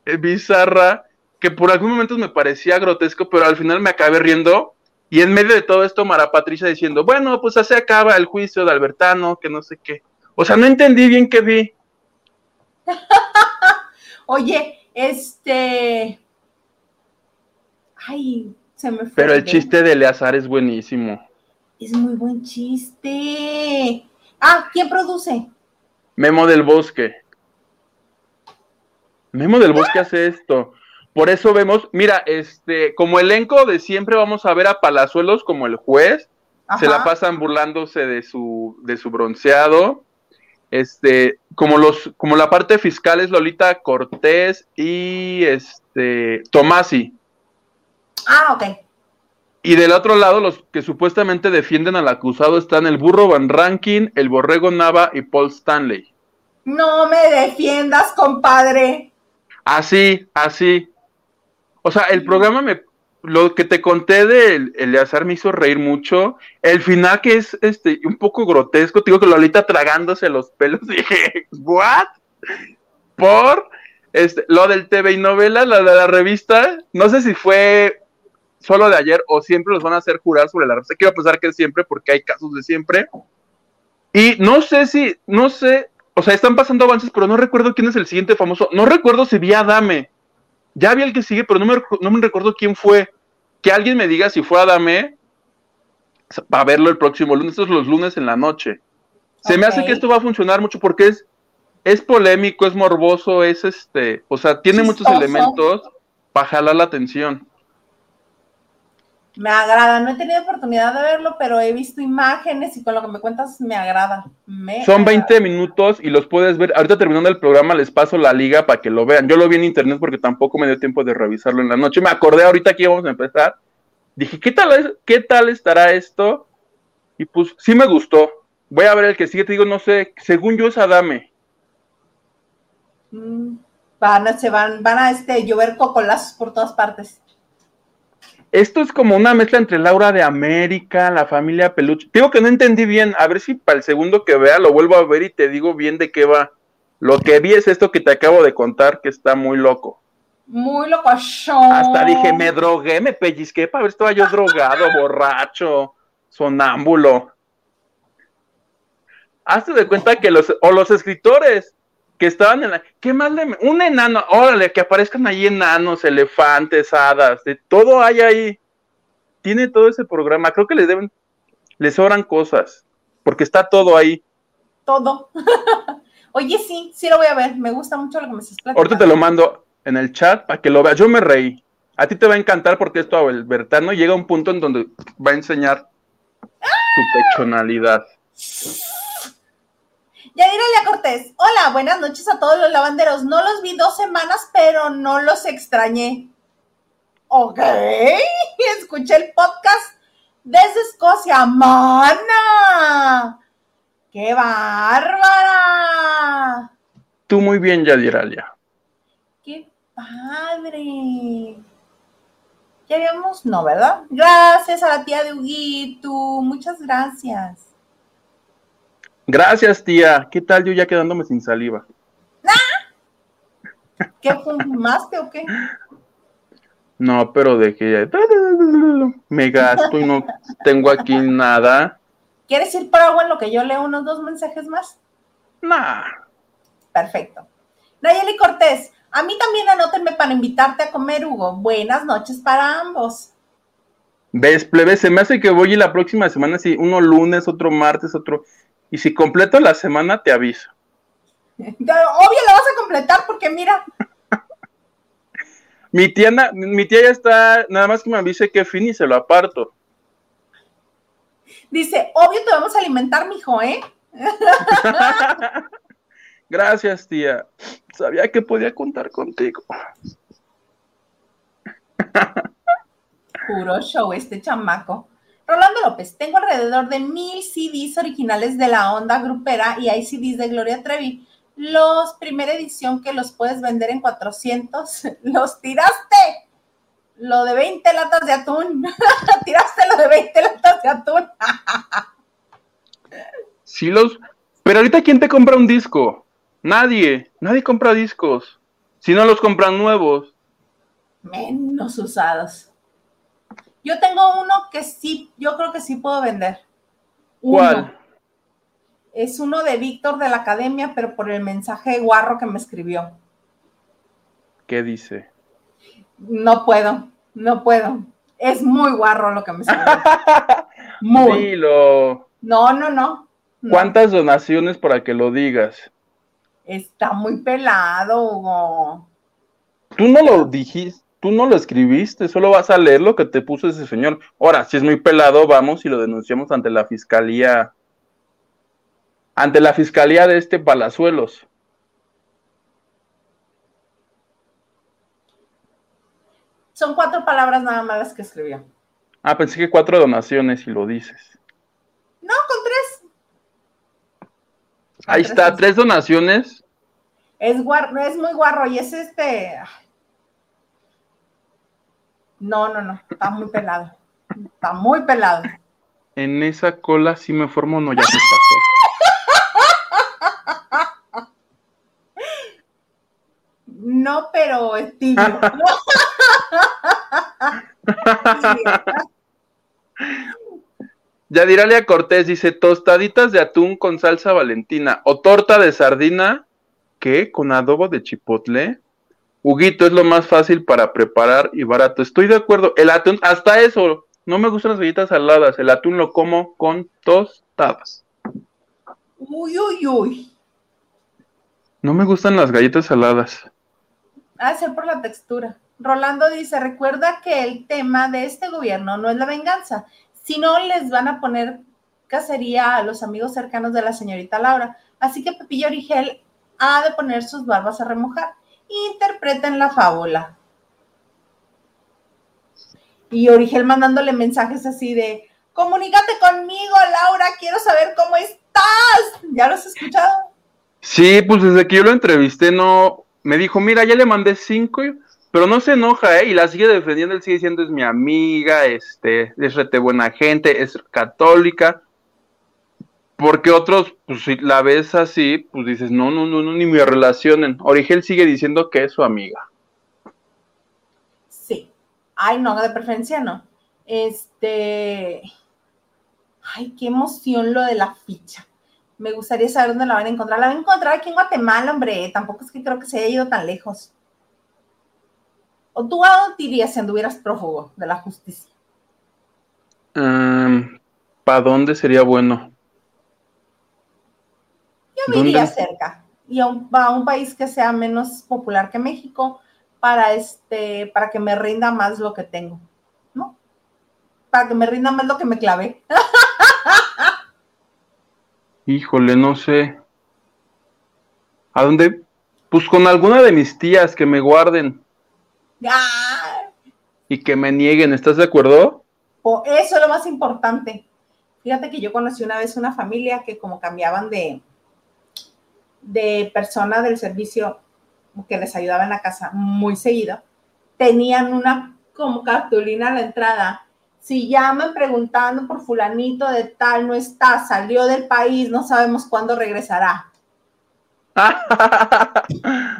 eh, bizarra, que por algún momento me parecía grotesco, pero al final me acabé riendo. Y en medio de todo esto, Mara Patricia diciendo, bueno, pues así acaba el juicio de Albertano, que no sé qué. O sea, no entendí bien qué vi. Oye, este. Ay, se me fue. Pero el chiste de Eleazar es buenísimo. Es muy buen chiste. Ah, ¿quién produce? Memo del Bosque. Memo del Bosque hace esto. Por eso vemos, mira, este, como elenco de siempre vamos a ver a Palazuelos como el juez. Se la pasan burlándose de su, de su bronceado. Este, como los, como la parte fiscal es Lolita Cortés y este Tomasi. Ah, ok. Y del otro lado, los que supuestamente defienden al acusado están el burro Van Rankin, el borrego Nava y Paul Stanley. No me defiendas, compadre. Así, así. O sea, el programa me. Lo que te conté de Eleazar me hizo reír mucho. El final que es este un poco grotesco, te digo que Lolita tragándose los pelos. Dije, ¿what? Por este, lo del TV y novela, la de la revista, no sé si fue solo de ayer o siempre los van a hacer jurar sobre la revista. Quiero pensar que es siempre porque hay casos de siempre. Y no sé si, no sé, o sea, están pasando avances, pero no recuerdo quién es el siguiente famoso. No recuerdo si vi a Dame. Ya vi el que sigue, pero no me, no me recuerdo quién fue. Que alguien me diga si fue Adame para verlo el próximo lunes. Estos los lunes en la noche. Se me hace que esto va a funcionar mucho porque es, es polémico, es morboso, es este, o sea, tiene muchos elementos para jalar la atención. Me agrada, no he tenido oportunidad de verlo, pero he visto imágenes y con lo que me cuentas me agrada. Son 20 minutos y los puedes ver. Ahorita terminando el programa les paso la liga para que lo vean. Yo lo vi en internet porque tampoco me dio tiempo de revisarlo en la noche. Me acordé ahorita que íbamos a empezar. Dije, ¿qué tal, es, qué tal estará esto? Y pues sí me gustó. Voy a ver el que sigue, te digo, no sé, según yo es Adame. Mm, van a, se van, van a este, llover cocolazos por todas partes. Esto es como una mezcla entre Laura de América, la familia Peluche. Digo que no entendí bien. A ver si para el segundo que vea lo vuelvo a ver y te digo bien de qué va. Lo que vi es esto que te acabo de contar, que está muy loco. Muy loco. Hasta dije, me drogué, me pellizqué para ver, estaba yo drogado, borracho, sonámbulo. Hazte de cuenta que los, o los escritores que estaban en la. ¿Qué más le.? Un enano, órale, que aparezcan ahí enanos, elefantes, hadas, de todo hay ahí. Tiene todo ese programa. Creo que les deben. Les sobran cosas. Porque está todo ahí. Todo. Oye, sí, sí lo voy a ver. Me gusta mucho lo que me estás platicando. Ahorita te lo mando en el chat para que lo veas. Yo me reí. A ti te va a encantar porque esto, el Bertano llega a un punto en donde va a enseñar su pechonalidad. Yadira Cortés, hola, buenas noches a todos los lavanderos. No los vi dos semanas, pero no los extrañé. Ok, escuché el podcast desde Escocia. ¡Mana! ¡Qué bárbara! Tú muy bien, Yadiralia. ¡Qué padre! Ya habíamos, no, ¿verdad? Gracias a la tía de Huguito, muchas gracias. Gracias, tía. ¿Qué tal yo ya quedándome sin saliva? ¿Qué fumaste o qué? No, pero de que me gasto y no tengo aquí nada. ¿Quieres ir por agua en lo que yo leo unos dos mensajes más? Nah. Perfecto. Nayeli Cortés, a mí también anótenme para invitarte a comer, Hugo. Buenas noches para ambos. ¿Ves, plebe? Se me hace que voy y la próxima semana, sí, uno lunes, otro martes, otro. Y si completo la semana, te aviso. Obvio la vas a completar porque mira. mi tía, mi tía ya está, nada más que me avise qué fin y se lo aparto. Dice, obvio te vamos a alimentar, mijo, ¿eh? Gracias, tía. Sabía que podía contar contigo. Puro show este chamaco. Rolando López, tengo alrededor de mil CDs originales de la onda grupera y hay CDs de Gloria Trevi. Los primera edición que los puedes vender en 400, los tiraste. Lo de 20 latas de atún. tiraste lo de 20 latas de atún. sí los... Pero ahorita, ¿quién te compra un disco? Nadie, nadie compra discos. Si no los compran nuevos. Menos usados. Yo tengo uno que sí, yo creo que sí puedo vender. ¿Cuál? Es uno de Víctor de la Academia, pero por el mensaje guarro que me escribió. ¿Qué dice? No puedo, no puedo. Es muy guarro lo que me escribió. muy. Dilo. No, no, no, no. ¿Cuántas donaciones para que lo digas? Está muy pelado, Hugo. Tú no lo dijiste, tú no lo escribiste, solo vas a leer lo que te puso ese señor. Ahora, si es muy pelado, vamos y lo denunciamos ante la fiscalía. Ante la fiscalía de este Palazuelos. Son cuatro palabras nada más las que escribió. Ah, pensé que cuatro donaciones y lo dices. No, con tres. Ahí está, tres donaciones. Es, guar- es muy guarro y es este. No, no, no. Está muy pelado. Está muy pelado. En esa cola sí me formo, no, ya se pasó. No, pero es tibio. Yadiralia Cortés dice tostaditas de atún con salsa valentina o torta de sardina, ¿qué? ¿Con adobo de chipotle? Huguito es lo más fácil para preparar y barato. Estoy de acuerdo. El atún, hasta eso, no me gustan las galletas saladas. El atún lo como con tostadas. Uy, uy, uy. No me gustan las galletas saladas. Ha ser por la textura. Rolando dice, recuerda que el tema de este gobierno no es la venganza, sino les van a poner cacería a los amigos cercanos de la señorita Laura. Así que Pepillo Origel ha de poner sus barbas a remojar. Interpreten la fábula. Y Origel mandándole mensajes así de, comunícate conmigo, Laura, quiero saber cómo estás. ¿Ya lo has escuchado? Sí, pues desde que yo lo entrevisté, no. Me dijo, mira, ya le mandé cinco, pero no se enoja, ¿eh? Y la sigue defendiendo, él sigue diciendo, es mi amiga, este, es rete buena gente, es católica. Porque otros, pues si la ves así, pues dices, no, no, no, no, ni me relacionen. Origel sigue diciendo que es su amiga. Sí. Ay, no, de preferencia no. Este. Ay, qué emoción lo de la ficha. Me gustaría saber dónde la van a encontrar. La van a encontrar aquí en Guatemala, hombre. Tampoco es que creo que se haya ido tan lejos. ¿O tú a dónde irías si anduvieras prófugo de la justicia? ¿Para dónde sería bueno? Me ¿Dónde? iría cerca. Y a un, a un país que sea menos popular que México para, este, para que me rinda más lo que tengo. ¿No? Para que me rinda más lo que me clavé. Híjole, no sé. ¿A dónde? Pues con alguna de mis tías que me guarden ¡Ah! y que me nieguen, ¿estás de acuerdo? O eso es lo más importante. Fíjate que yo conocí una vez una familia que como cambiaban de, de persona del servicio que les ayudaba en la casa muy seguido, tenían una como cartulina a la entrada. Si llaman preguntando por fulanito de tal, no está, salió del país, no sabemos cuándo regresará.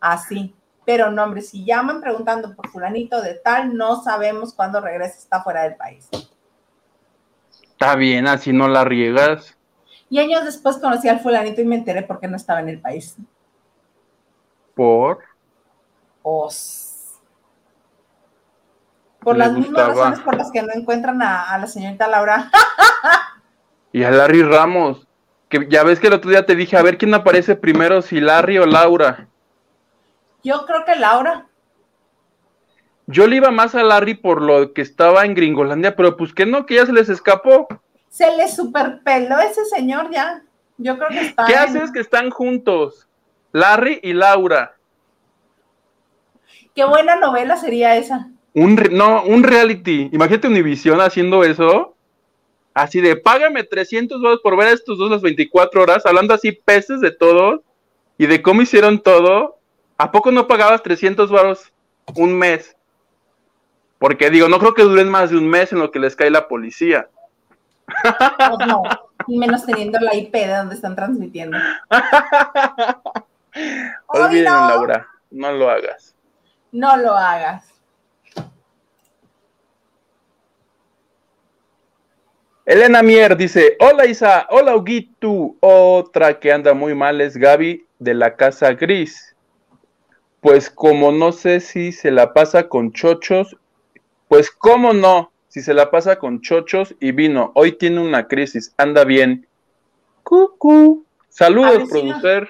Así. Pero no, hombre, si llaman preguntando por fulanito de tal, no sabemos cuándo regresa, está fuera del país. Está bien, así no la riegas. Y años después conocí al fulanito y me enteré por qué no estaba en el país. Por. Os. Por las mismas razones por las que no encuentran a, a la señorita Laura. Y a Larry Ramos. Que ya ves que el otro día te dije, a ver quién aparece primero, si Larry o Laura. Yo creo que Laura. Yo le iba más a Larry por lo que estaba en Gringolandia, pero pues que no, que ya se les escapó. Se le superpeló ese señor ya. Yo creo que está. ¿Qué en- haces que están juntos? Larry y Laura. Qué buena novela sería esa. Un, no, un reality. Imagínate Univision haciendo eso. Así de, págame 300 dólares por ver a estos dos las 24 horas, hablando así peces de todo y de cómo hicieron todo. ¿A poco no pagabas 300 dólares un mes? Porque digo, no creo que duren más de un mes en lo que les cae la policía. Pues no. Y menos teniendo la IP de donde están transmitiendo. Olvídalo, Laura. No lo hagas. No lo hagas. Elena Mier dice, hola Isa, hola Huguito, otra que anda muy mal es Gaby de la Casa Gris. Pues como no sé si se la pasa con chochos, pues cómo no, si se la pasa con chochos y vino, hoy tiene una crisis, anda bien. Cucu. Saludos, producer.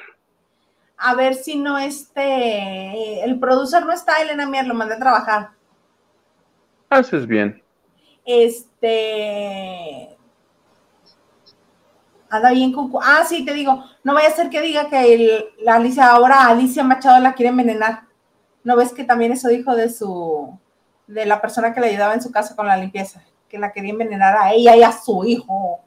a ver si no este, el producer no está, Elena Mier, lo mandé a trabajar. Haces bien. Este. Anda bien con. Ah, sí, te digo. No vaya a ser que diga que la Alicia, ahora Alicia Machado la quiere envenenar. ¿No ves que también eso dijo de su. De la persona que le ayudaba en su casa con la limpieza? Que la quería envenenar a ella y a su hijo.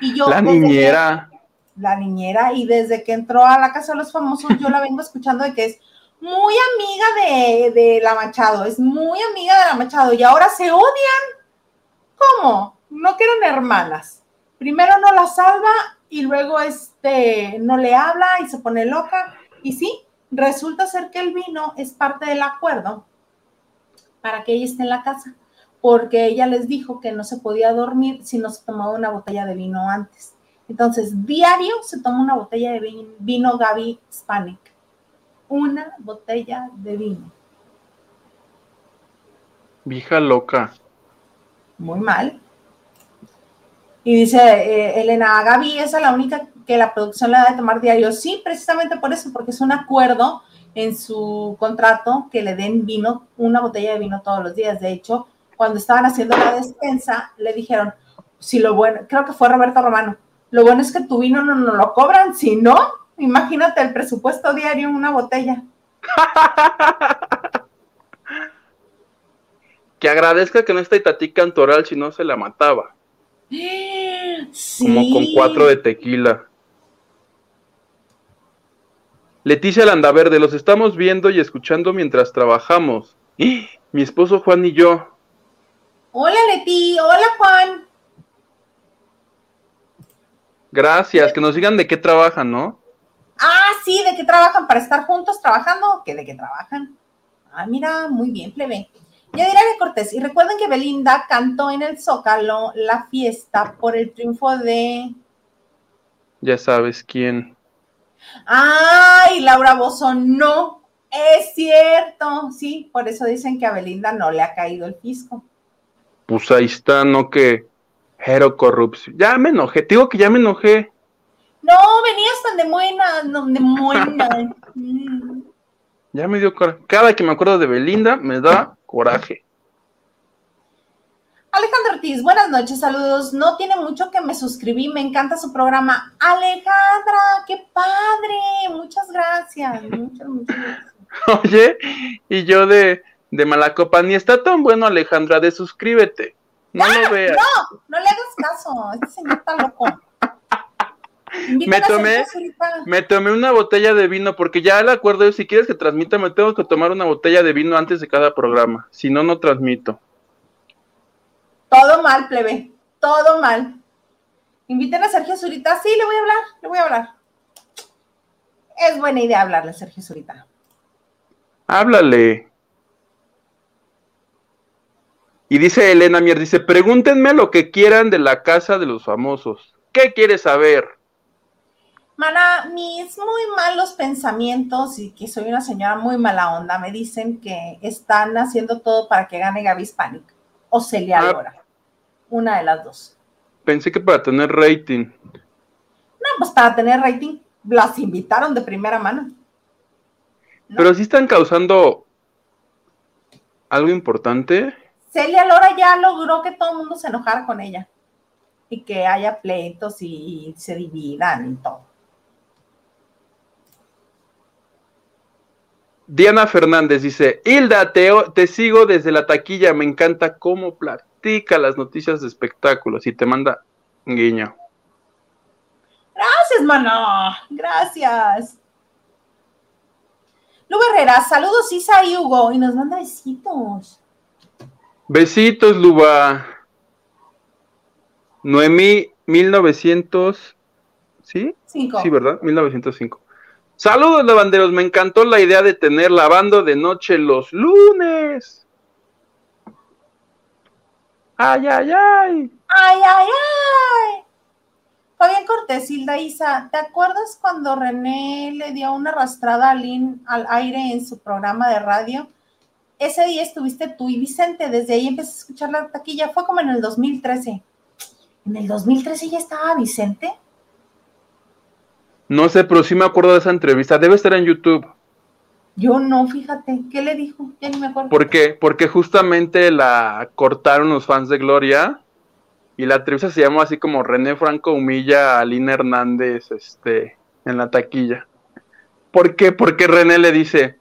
Y yo. La niñera. la niñera, y desde que entró a la casa de los famosos, yo la vengo escuchando de que es muy amiga de, de la Machado, es muy amiga de la Machado, y ahora se odian ¿Cómo? No que eran hermanas. Primero no la salva y luego este no le habla y se pone loca. Y sí, resulta ser que el vino es parte del acuerdo para que ella esté en la casa, porque ella les dijo que no se podía dormir si no se tomaba una botella de vino antes. Entonces, diario se toma una botella de vino, Gaby Hispanic. Una botella de vino. Vieja loca muy mal. Y dice eh, Elena, Gaby, esa es la única que la producción le da de tomar diario. Sí, precisamente por eso, porque es un acuerdo en su contrato que le den vino, una botella de vino todos los días. De hecho, cuando estaban haciendo la despensa, le dijeron, si lo bueno, creo que fue Roberto Romano, lo bueno es que tu vino no nos lo cobran, si no, imagínate el presupuesto diario en una botella. que agradezca que no está Itatí Cantoral si no se la mataba. Como con cuatro de tequila. Leticia Landaverde, los estamos viendo y escuchando mientras trabajamos. Mi esposo Juan y yo. Hola Leti, hola Juan. Gracias, que nos digan de qué trabajan, ¿no? Ah, sí, de qué trabajan para estar juntos trabajando, que de qué trabajan. Ah, mira, muy bien, plebe. Ya diré de Cortés. Y recuerden que Belinda cantó en el Zócalo la fiesta por el triunfo de. Ya sabes quién. ¡Ay, Laura Bozo! No, es cierto. Sí, por eso dicen que a Belinda no le ha caído el fisco. Pues ahí está, ¿no? Que. Jero corrupción. Ya me enojé, te digo que ya me enojé. No, venías tan de buena, no, de buena. Mm. Ya me dio coraje. Cada que me acuerdo de Belinda, me da coraje. Alejandro Ortiz, buenas noches, saludos. No tiene mucho que me suscribí, me encanta su programa. Alejandra, qué padre, muchas gracias. Muchas, muchas gracias. Oye, y yo de, de Malacopa, ni está tan bueno, Alejandra, de suscríbete. No lo veas. No, no le hagas caso, este señor está loco me tomé, me tomé una botella de vino porque ya el acuerdo es si quieres que transmita me tengo que tomar una botella de vino antes de cada programa, si no no transmito. Todo mal, plebe, todo mal. Inviten a Sergio Zurita, sí, le voy a hablar, le voy a hablar. Es buena idea hablarle a Sergio Zurita. Háblale. Y dice Elena Mier, dice, pregúntenme lo que quieran de la casa de los famosos. ¿Qué quieres saber? Mana, mis muy malos pensamientos y que soy una señora muy mala onda me dicen que están haciendo todo para que gane Gaby Hispanic o Celia ah. Lora. Una de las dos. Pensé que para tener rating. No, pues para tener rating las invitaron de primera mano. Pero sí están causando algo importante. Celia Lora ya logró que todo el mundo se enojara con ella y que haya pleitos y se dividan y todo. Diana Fernández dice, Hilda, te, te, sigo desde la taquilla, me encanta cómo platica las noticias de espectáculos y te manda un guiño. Gracias, mano, gracias. Lu Herrera, saludos Isa y Hugo, y nos manda besitos. Besitos, Luba. Noemí 1900, ¿sí? Cinco. Sí, ¿verdad? 1905. Saludos, lavanderos. Me encantó la idea de tener lavando de noche los lunes. Ay, ay, ay. ¡Ay, ay, ay! Fabián Cortés, Hilda Isa, ¿te acuerdas cuando René le dio una arrastrada a al aire en su programa de radio? Ese día estuviste tú y Vicente, desde ahí empecé a escuchar la taquilla, fue como en el 2013. ¿En el 2013 ya estaba Vicente? No sé, pero sí me acuerdo de esa entrevista. Debe estar en YouTube. Yo no, fíjate, ¿qué le dijo? Ya ni me acuerdo. ¿Por qué? Porque justamente la cortaron los fans de Gloria y la entrevista se llamó así como René Franco humilla a Lina Hernández este, en la taquilla. ¿Por qué? Porque René le dice,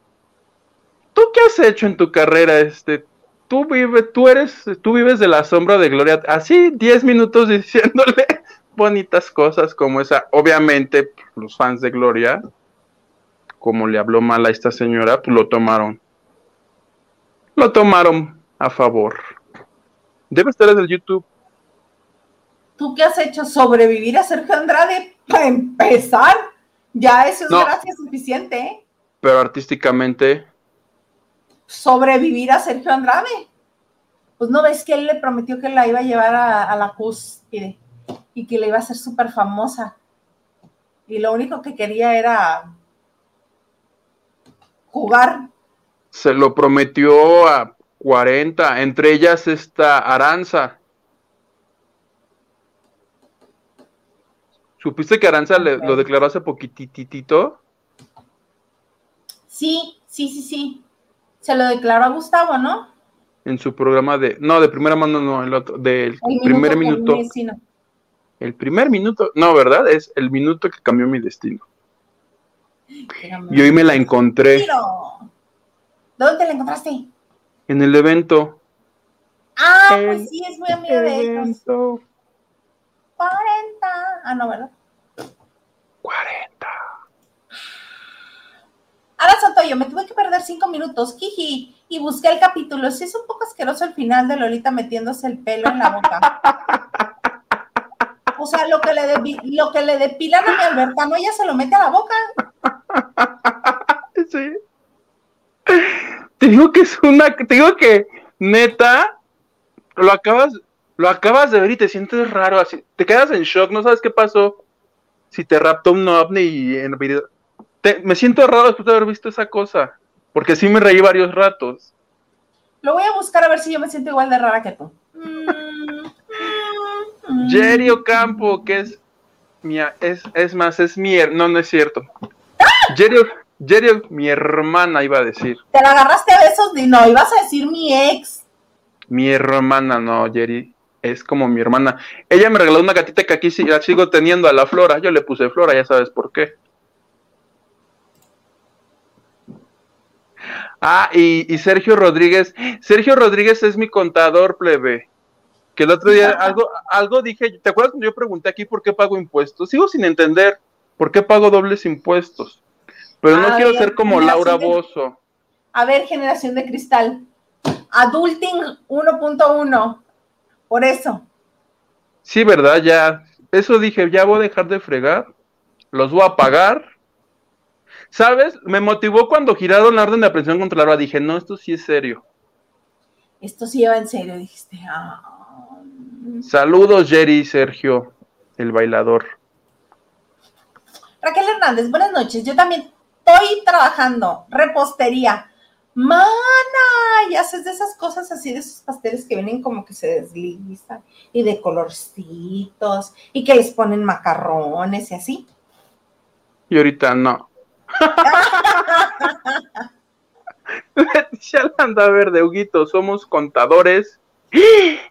¿tú qué has hecho en tu carrera? Este, tú vives, tú eres, tú vives de la sombra de Gloria. Así 10 minutos diciéndole bonitas cosas como esa. Obviamente, los fans de Gloria como le habló mal a esta señora, pues lo tomaron. Lo tomaron a favor. Debe estar el YouTube. ¿Tú qué has hecho? ¿Sobrevivir a Sergio Andrade? Para empezar, ya eso es No. gracia suficiente, ¿eh? Pero artísticamente, Sobrevivir a Sergio Andrade. Pues no ves que él le prometió que la iba a llevar a, a la cúspide y que le iba a hacer súper famosa. Y lo único que quería era jugar. se lo prometió a 40, entre ellas está Aranza. ¿Supiste que Aranza le- lo declaró hace poquititito? Sí, sí, sí, sí. Se lo declaró a Gustavo, ¿no? En su programa de. No, de primera mano, no, el otro. Del El primer minuto. El primer minuto. No, ¿verdad? Es el minuto que cambió mi destino. Y hoy me la encontré Tiro. ¿Dónde te la encontraste? en el evento. Ah, El pues sí, es muy amiga de ellos. Evento 40. Ah, no, ¿verdad? 40. Ahora, Santoyo, me tuve que perder cinco minutos, jiji, y busqué el capítulo. Sí, es un poco asqueroso el final de Lolita metiéndose el pelo en la boca. O sea, lo que le, depi- lo que le depilan a mi Albertano, ella se lo mete a la boca. Sí. Te digo que es una. Te digo que, neta, lo acabas, lo acabas de ver y te sientes raro. Así, te quedas en shock, no sabes qué pasó. Si te raptó un ovni y en video. Te- me siento raro después de haber visto esa cosa. Porque sí me reí varios ratos. Lo voy a buscar a ver si yo me siento igual de rara que tú. Mm. Jerry Ocampo, que es. Mi, es, es más, es mi. No, no es cierto. Jerry, Jerry, mi hermana, iba a decir. Te la agarraste a besos, no, ibas a decir mi ex. Mi hermana, no, Jerry. Es como mi hermana. Ella me regaló una gatita que aquí sí la sigo teniendo a la Flora. Yo le puse Flora, ya sabes por qué. Ah, y, y Sergio Rodríguez. Sergio Rodríguez es mi contador, plebe. Que el otro día algo, algo dije. ¿Te acuerdas cuando yo pregunté aquí por qué pago impuestos? Sigo sin entender por qué pago dobles impuestos. Pero no quiero ser como Laura Bozo. A ver, generación de cristal. Adulting 1.1. Por eso. Sí, ¿verdad? Ya, eso dije, ya voy a dejar de fregar, los voy a pagar. ¿Sabes? Me motivó cuando giraron la orden de aprehensión contra Laura. Dije, no, esto sí es serio. Esto sí lleva en serio, dijiste. Ah. Saludos, Jerry y Sergio, el bailador. Raquel Hernández, buenas noches. Yo también estoy trabajando. Repostería. Mana, y haces de esas cosas así, de esos pasteles que vienen como que se deslizan y de colorcitos y que les ponen macarrones y así. Y ahorita no. Leticia Landa Verde, Huguito, somos contadores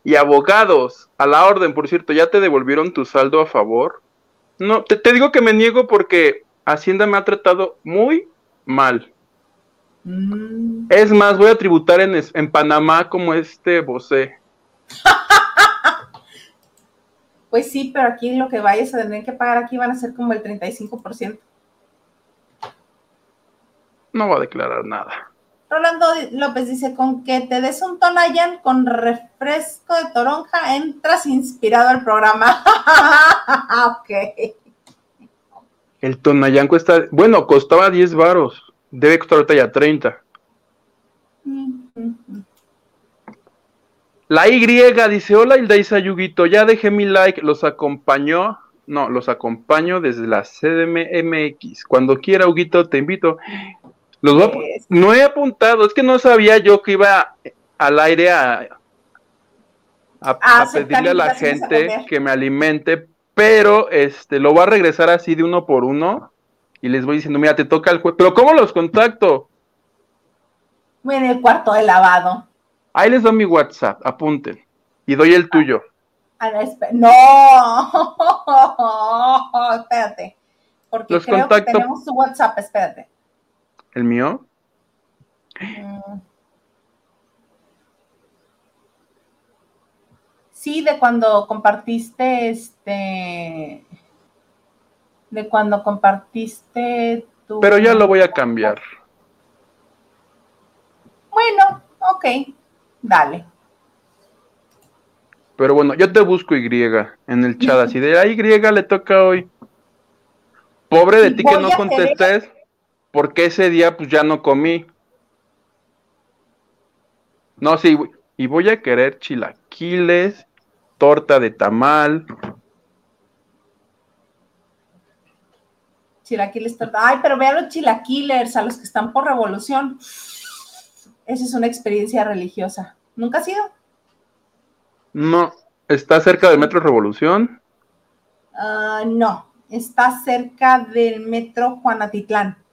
y abogados. A la orden, por cierto, ¿ya te devolvieron tu saldo a favor? No, te, te digo que me niego porque Hacienda me ha tratado muy mal. Mm, Es más, voy a tributar en, en Panamá como este Bosé. Pues sí, pero aquí lo que vayas a tener que pagar aquí van a ser como el 35%. No va a declarar nada. Rolando López dice, con que te des un Tonayan con refresco de toronja, entras inspirado al programa. ok. El Tonayan cuesta, bueno, costaba 10 varos, debe costar ahorita ya 30. La Y dice, hola Ildaisa Yuguito, ya dejé mi like, los acompañó, no, los acompaño desde la CDMX. Cuando quiera, Huguito, te invito. Los no he apuntado, es que no sabía yo que iba al aire a, a, ah, pedirle a la gente que me alimente, pero este lo voy a regresar así de uno por uno y les voy diciendo, mira, te toca el juego. Pero ¿cómo los contacto? En el cuarto de lavado. Ahí les doy mi WhatsApp, apunten. Y doy el tuyo. no, espérate. Porque Los creo que tenemos tu WhatsApp, espérate. ¿El mío? Mm. Sí, de cuando compartiste este. De cuando compartiste tu. Pero ya lo voy a cambiar. Bueno, ok. Dale. Pero bueno, yo te busco Y en el chat, así de la Y le toca hoy. Pobre de ti que no contestes, porque ese día pues ya no comí. No, sí, y voy a querer chilaquiles, torta de tamal. Chilaquiles, torta. Ay, pero vean los chilaquilers, a los que están por revolución. Esa es una experiencia religiosa. ¿Nunca ha sido? No. ¿Está cerca del Metro Revolución? Ah, no. Está cerca del Metro Juanatitlán.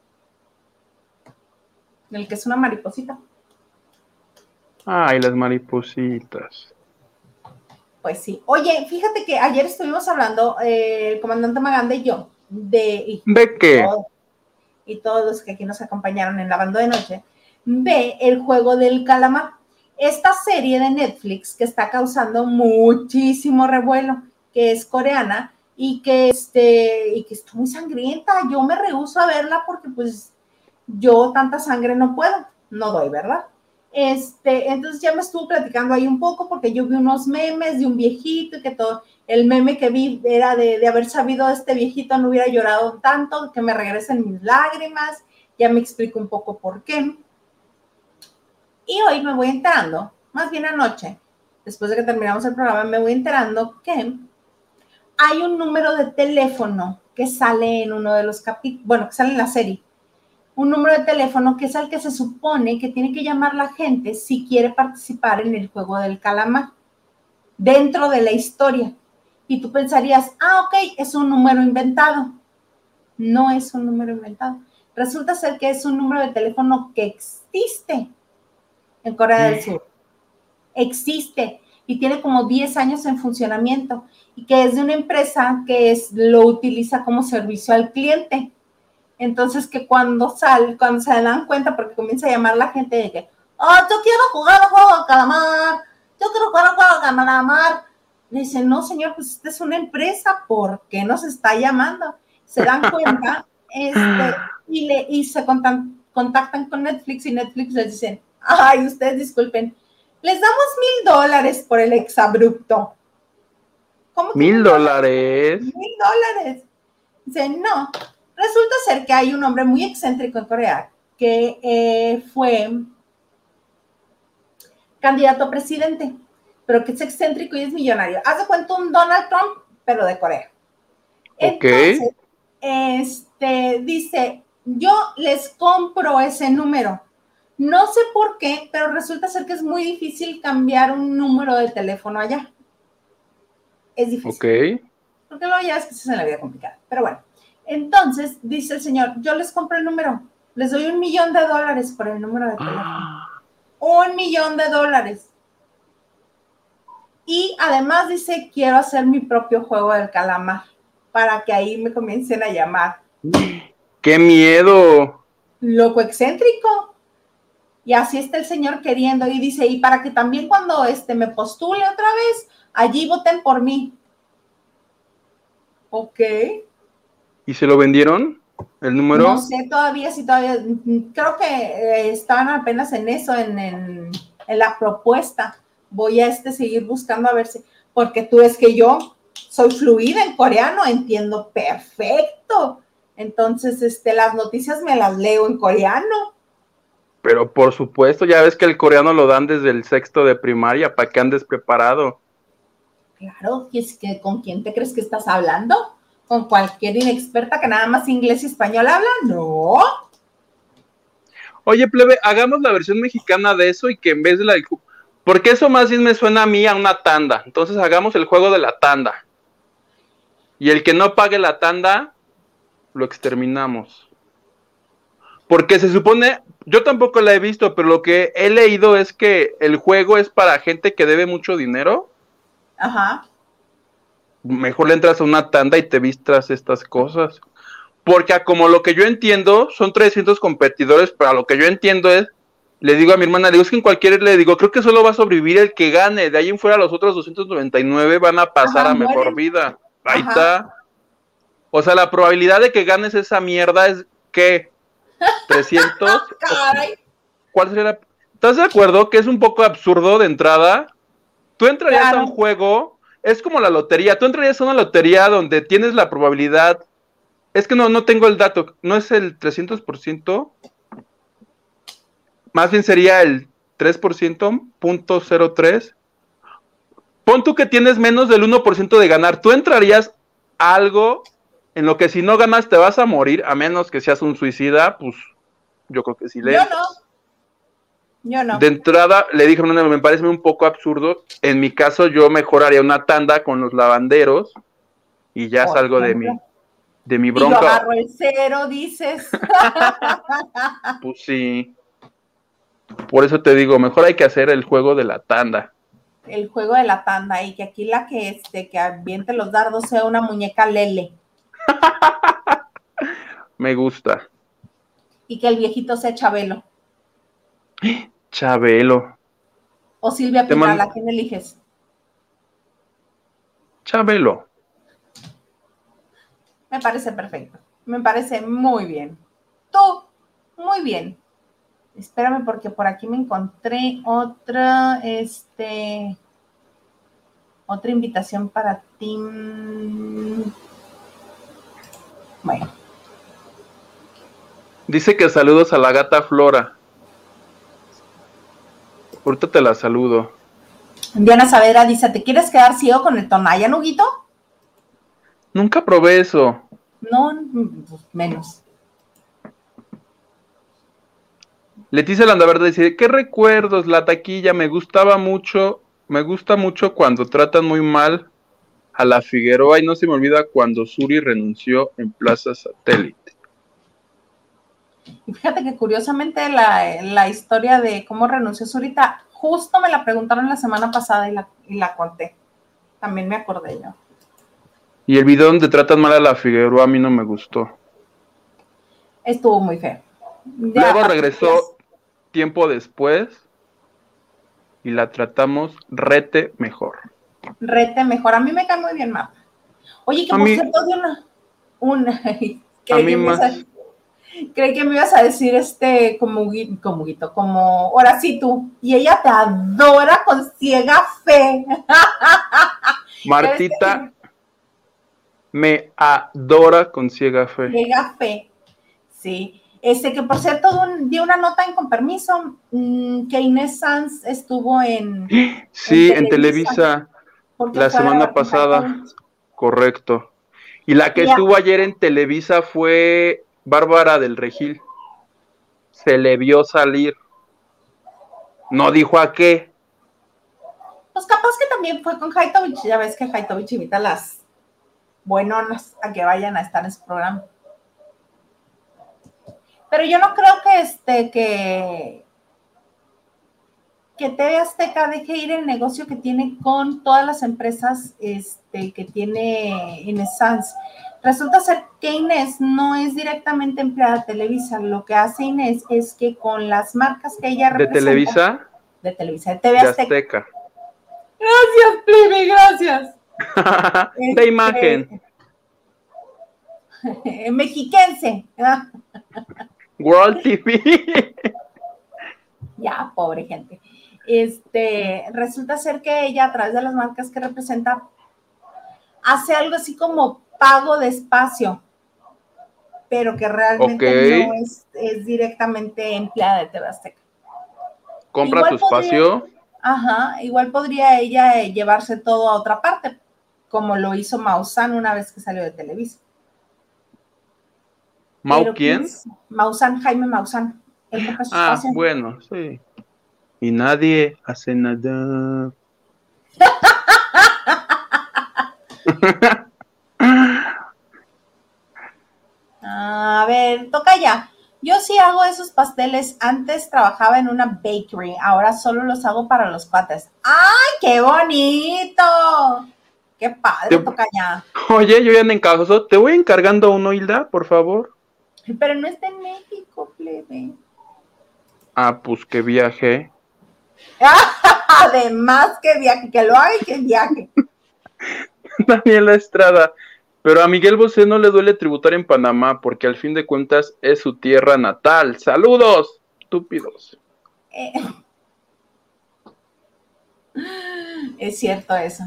El que es una mariposita. Ay, las maripositas. Pues sí. Oye, fíjate que ayer estuvimos hablando, eh, el comandante Maganda y yo, de... ¿De qué? y todos los que aquí nos acompañaron en la banda de noche, ve el juego del calamar. Esta serie de Netflix que está causando muchísimo revuelo, que es coreana y que, este, y que está muy sangrienta. Yo me rehuso a verla porque pues yo tanta sangre no puedo, no doy, ¿verdad? Este, entonces ya me estuvo platicando ahí un poco porque yo vi unos memes de un viejito y que todo, el meme que vi era de, de haber sabido este viejito no hubiera llorado tanto, que me regresen mis lágrimas, ya me explico un poco por qué. Y hoy me voy enterando, más bien anoche, después de que terminamos el programa, me voy enterando que hay un número de teléfono que sale en uno de los capítulos, bueno, que sale en la serie. Un número de teléfono que es el que se supone que tiene que llamar la gente si quiere participar en el juego del calamar, dentro de la historia. Y tú pensarías, ah, ok, es un número inventado. No es un número inventado. Resulta ser que es un número de teléfono que existe en Corea del Sur. Existe y tiene como 10 años en funcionamiento y que es de una empresa que es, lo utiliza como servicio al cliente. Entonces que cuando sale, cuando se dan cuenta, porque comienza a llamar la gente de que, oh, yo quiero jugar al juego de calamar, yo quiero jugar al juego de calamar. Le dicen, no, señor, pues esta es una empresa, ¿por qué nos está llamando? Se dan cuenta este, y, le, y se contactan con Netflix y Netflix les dicen, Ay, ustedes disculpen. Les damos mil dólares por el exabrupto. ¿Cómo ¿Mil dólares? Mil dólares. Dice, no. Resulta ser que hay un hombre muy excéntrico en Corea que eh, fue candidato a presidente, pero que es excéntrico y es millonario. Haz de cuenta un Donald Trump, pero de Corea. Ok. este, dice, yo les compro ese número no sé por qué, pero resulta ser que es muy difícil cambiar un número de teléfono allá. Es difícil. Ok. Porque luego ya es que se en la vida complicada. Pero bueno, entonces dice el señor, yo les compro el número, les doy un millón de dólares por el número de teléfono. Un millón de dólares. Y además dice, quiero hacer mi propio juego del calamar para que ahí me comiencen a llamar. ¡Qué miedo! Loco excéntrico. Y así está el Señor queriendo. Y dice, y para que también cuando este, me postule otra vez, allí voten por mí. Ok. ¿Y se lo vendieron? ¿El número? No sé todavía si todavía, creo que eh, están apenas en eso, en, en, la propuesta. Voy a este seguir buscando a ver si, porque tú es que yo soy fluida en coreano, entiendo perfecto. Entonces, este, las noticias me las leo en coreano. Pero por supuesto, ya ves que el coreano lo dan desde el sexto de primaria para que andes preparado. Claro, es que ¿con quién te crees que estás hablando? ¿Con cualquier inexperta que nada más inglés y español habla? No. Oye, plebe, hagamos la versión mexicana de eso y que en vez de la Porque eso más bien me suena a mí a una tanda. Entonces hagamos el juego de la tanda. Y el que no pague la tanda, lo exterminamos. Porque se supone, yo tampoco la he visto, pero lo que he leído es que el juego es para gente que debe mucho dinero. Ajá. Mejor le entras a una tanda y te vistas estas cosas. Porque como lo que yo entiendo, son 300 competidores, pero lo que yo entiendo es, le digo a mi hermana, le digo, es que en cualquier, le digo, creo que solo va a sobrevivir el que gane, de ahí en fuera los otros 299 van a pasar a mejor vida. Ahí está. O sea, la probabilidad de que ganes esa mierda es que 300. ¿Cuál sería la... ¿Estás de acuerdo que es un poco absurdo de entrada? Tú entrarías a un juego, es como la lotería, tú entrarías a una lotería donde tienes la probabilidad, es que no, no tengo el dato, no es el 300%, más bien sería el 3%, punto 03. Pon tú que tienes menos del 1% de ganar, tú entrarías algo en lo que si no ganas te vas a morir, a menos que seas un suicida, pues yo creo que sí le. Yo no. Yo no. De entrada le dije, no, me parece un poco absurdo. En mi caso, yo mejoraría una tanda con los lavanderos y ya salgo de mi, de mi bronca. Y agarro el cero, dices. pues sí. Por eso te digo, mejor hay que hacer el juego de la tanda. El juego de la tanda y que aquí la que este que ambiente los dardos sea una muñeca lele. Me gusta. Y que el viejito sea Chabelo. Chabelo. O Silvia Pinal, ¿a quién eliges? Chabelo. Me parece perfecto. Me parece muy bien. Tú, muy bien. Espérame porque por aquí me encontré otra, este, otra invitación para ti. Bueno. Dice que saludos a la gata Flora. Ahorita te la saludo. Diana Saavedra dice, ¿te quieres quedar ciego con el Tonaya, Nuguito? Nunca probé eso. No, pues, menos. Leticia Landaverde dice, ¿qué recuerdos? La taquilla me gustaba mucho, me gusta mucho cuando tratan muy mal a la Figueroa y no se me olvida cuando Suri renunció en Plaza Satélite. Y fíjate que curiosamente la, historia de cómo renunció Zurita, justo me la preguntaron la semana pasada y la, y la conté. También me acordé yo. Y el video donde tratan mal a la Figueroa a mí no me gustó. Estuvo muy feo. Luego regresó tiempo después y la tratamos rete mejor rete mejor. A mí me cae muy bien Mapa. Oye, que por cierto, de una, una creí, que me creí que me ibas a decir este como como como ahora sí tú, y ella te adora con ciega fe. Martita me adora con ciega fe. Ciega fe, sí. Este, que por cierto, di una nota en con permiso, mm, que Inés Sanz estuvo en. Sí, en Televisa la semana pasada, correcto. Y la que estuvo ayer en Televisa fue Bárbara del Regil. Se le vio salir. No dijo a qué. Pues capaz que también fue con Haitovich. Ya ves que Haitovich invita a las buenonas a que vayan a estar en su programa. Pero yo no creo que este, que, que TV Azteca deje ir el negocio que tiene con todas las empresas este, que tiene Inés Sanz. Resulta ser que Inés no es directamente empleada de Televisa. Lo que hace Inés es que con las marcas que ella representa... ¿De Televisa? De Televisa, de TV Azteca. Gracias, Plibi, gracias. de este, imagen. Mexiquense. World TV. ya, pobre gente. Este, resulta ser que ella, a través de las marcas que representa, hace algo así como pago de espacio, pero que realmente no es, directamente empleada de TV Compra su espacio. Ajá, igual podría ella eh, llevarse todo a otra parte, como lo hizo Mausan una vez que salió de Televisa. ¿Mau quién? Pues, Mausan, Jaime Mausan. ah, bueno, sí. Y nadie hace nada. a ver, toca ya. Yo sí hago esos pasteles. Antes trabajaba en una bakery, ahora solo los hago para los cuates. ¡Ay, qué bonito! ¡Qué padre, toca ya! Oye, yo ya en encajoso, te voy encargando uno, Hilda, por favor. Pero no está en México, plebe. Ah, pues que viaje. Además que viaje, que lo haga y que viaje. Daniela Estrada. Pero a Miguel Bosé no le duele tributar en Panamá porque al fin de cuentas es su tierra natal. Saludos, estúpidos. Eh. Es cierto eso.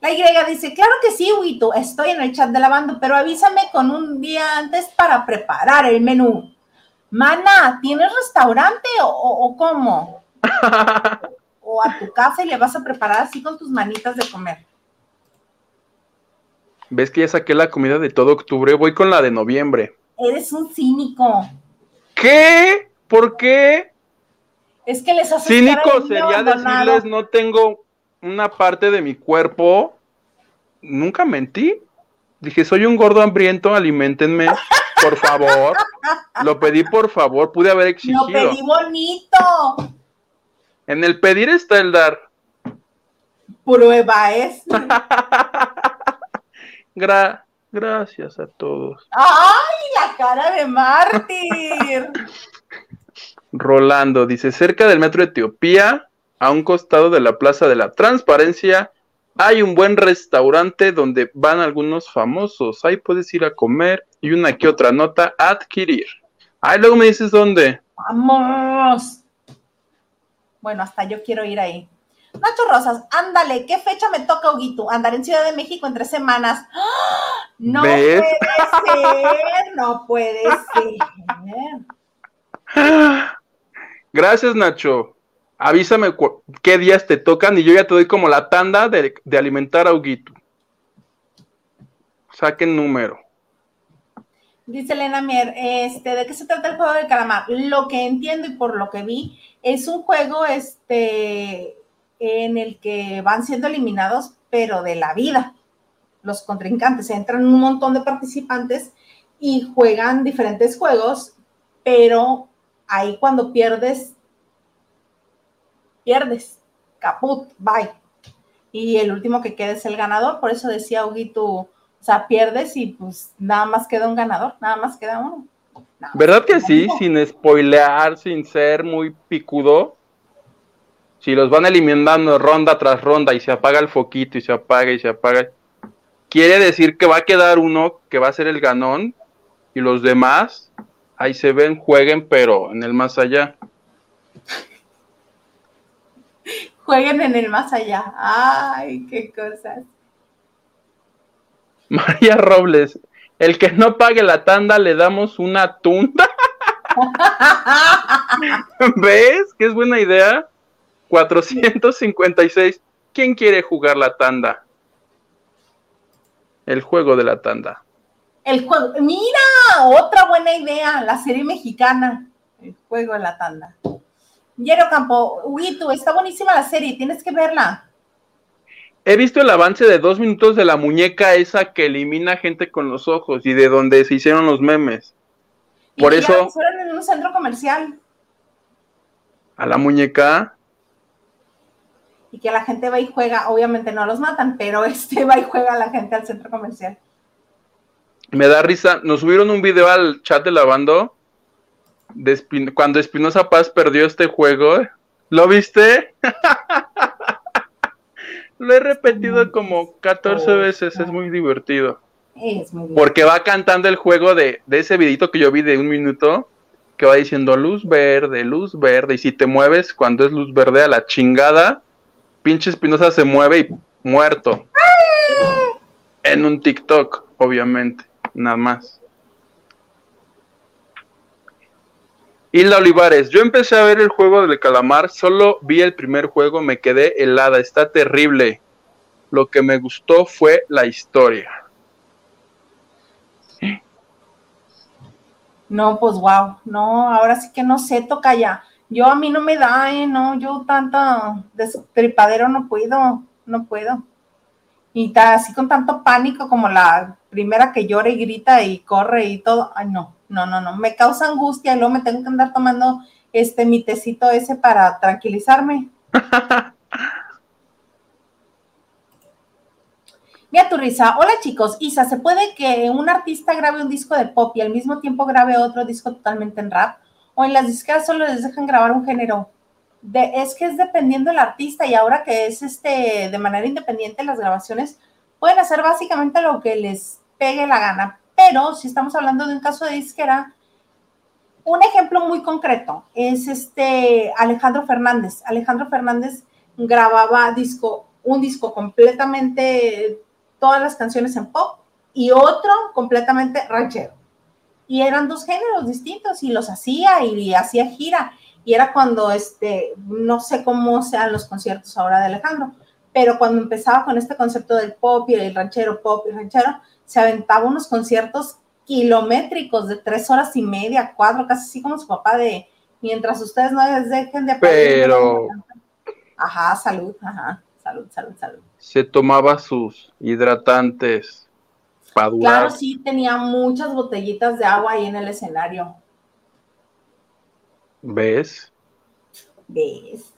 La Y dice, claro que sí, Huito, estoy en el chat de lavando, pero avísame con un día antes para preparar el menú. Mana, ¿tienes restaurante o, cómo? o a tu casa y le vas a preparar así con tus manitas de comer. ¿Ves que ya saqué la comida de todo octubre? Voy con la de noviembre. Eres un cínico. ¿Qué? ¿Por qué? Es que les haces Cínico sería decirles no tengo una parte de mi cuerpo. Nunca mentí. Dije, soy un gordo hambriento, alimentenme, por favor. Lo pedí por favor, pude haber exigido. Lo pedí bonito. En el pedir está el dar. Prueba es. gracias a todos. ¡Ay, la cara de mártir! Rolando dice, cerca del metro Etiopía, a un costado de la Plaza de la Transparencia, hay un buen restaurante donde van algunos famosos. Ahí puedes ir a comer y una que otra nota adquirir. Ahí luego me dices dónde. Vamos. Bueno, hasta yo quiero ir ahí. Nacho Rosas, ándale, ¿qué fecha me toca, Huguito? Andar en Ciudad de México en tres semanas. ¡Ah! No puede ser, no puede ser. Gracias, Nacho. Avísame qué días te tocan y yo ya te doy como la tanda de, alimentar a Huguito. Saquen número. Dice Elena Mier, este, ¿de qué se trata el juego del calamar? Lo que entiendo y por lo que vi, es un juego, este, en el que van siendo eliminados, pero de la vida. Los contrincantes entran un montón de participantes y juegan diferentes juegos, pero ahí cuando pierdes, pierdes, caput, bye. Y el último que queda es el ganador, por eso decía Huguito, o sea, pierdes y pues nada más queda un ganador, nada más queda uno. ¿Verdad que sí? Sin spoilear, sin ser muy picudo si los van eliminando ronda tras ronda y se apaga el foquito y se apaga y se apaga, quiere decir que va a quedar uno que va a ser el ganón y los demás ahí se ven, jueguen, pero en el más allá. Jueguen en el más allá. Ay, qué cosas. María Robles, el que no pague la tanda le damos una tunda. ¿Ves? Que es buena idea. 456. ¿Quién quiere jugar la tanda? El juego de la tanda. El juego. Mira, otra buena idea, la serie mexicana. El juego de la tanda. Yero Campo, Huito, está buenísima la serie, tienes que verla. He visto el avance de dos minutos de la muñeca esa que elimina gente con los ojos y de donde se hicieron los memes. Por eso. Fueron en un centro comercial. A la muñeca y que la gente va y juega, obviamente no los matan, pero este va y juega la gente al centro comercial. Me da risa, nos subieron un video al chat de lavando de cuando Espinosa Paz perdió este juego. ¿Lo viste? Lo he repetido como 14 veces, es muy divertido. Es muy bien. Porque va cantando el juego de, de ese videito que yo vi de un minuto, que va diciendo luz verde, luz verde, y si te mueves cuando es luz verde a la chingada, pinche Espinosa se mueve y muerto. En un TikTok, obviamente, nada más. Hilda Olivares, yo empecé a ver el juego del calamar, solo vi el primer juego, me quedé helada, está terrible. Lo que me gustó fue la historia. No, pues wow, no, ahora sí que no sé, toca ya. Yo a mí no me da, ¿eh? No, yo tanta destripadero no puedo, no puedo. Y está así con tanto pánico como la primera que llora y grita y corre y todo. Ay, no, no, no, no. Me causa angustia y luego me tengo que andar tomando este mi tecito ese para tranquilizarme. Mira tu risa. Hola chicos, Isa, ¿se puede que un artista grabe un disco de pop y al mismo tiempo grabe otro disco totalmente en rap? ¿O en las disqueras solo les dejan grabar un género? Es que es dependiendo del artista y ahora que es este de manera independiente las grabaciones pueden hacer básicamente lo que les pegue la gana. Pero si estamos hablando de un caso de disquera, un ejemplo muy concreto es este Alejandro Fernández. Alejandro Fernández grababa disco, un disco completamente todas las canciones en pop y otro completamente ranchero. Y eran dos géneros distintos y los hacía y, hacía gira. Y era cuando, este, no sé cómo sean los conciertos ahora de Alejandro, pero cuando empezaba con este concepto del pop y el ranchero, pop y ranchero, se aventaba unos conciertos kilométricos de tres horas y media, cuatro, casi así como su papá de mientras ustedes no les dejen de Pero. Ajá, salud, ajá, salud, salud, salud se tomaba sus hidratantes para durar. Claro, sí, tenía muchas botellitas de agua ahí en el escenario. ¿Ves? ¿Ves?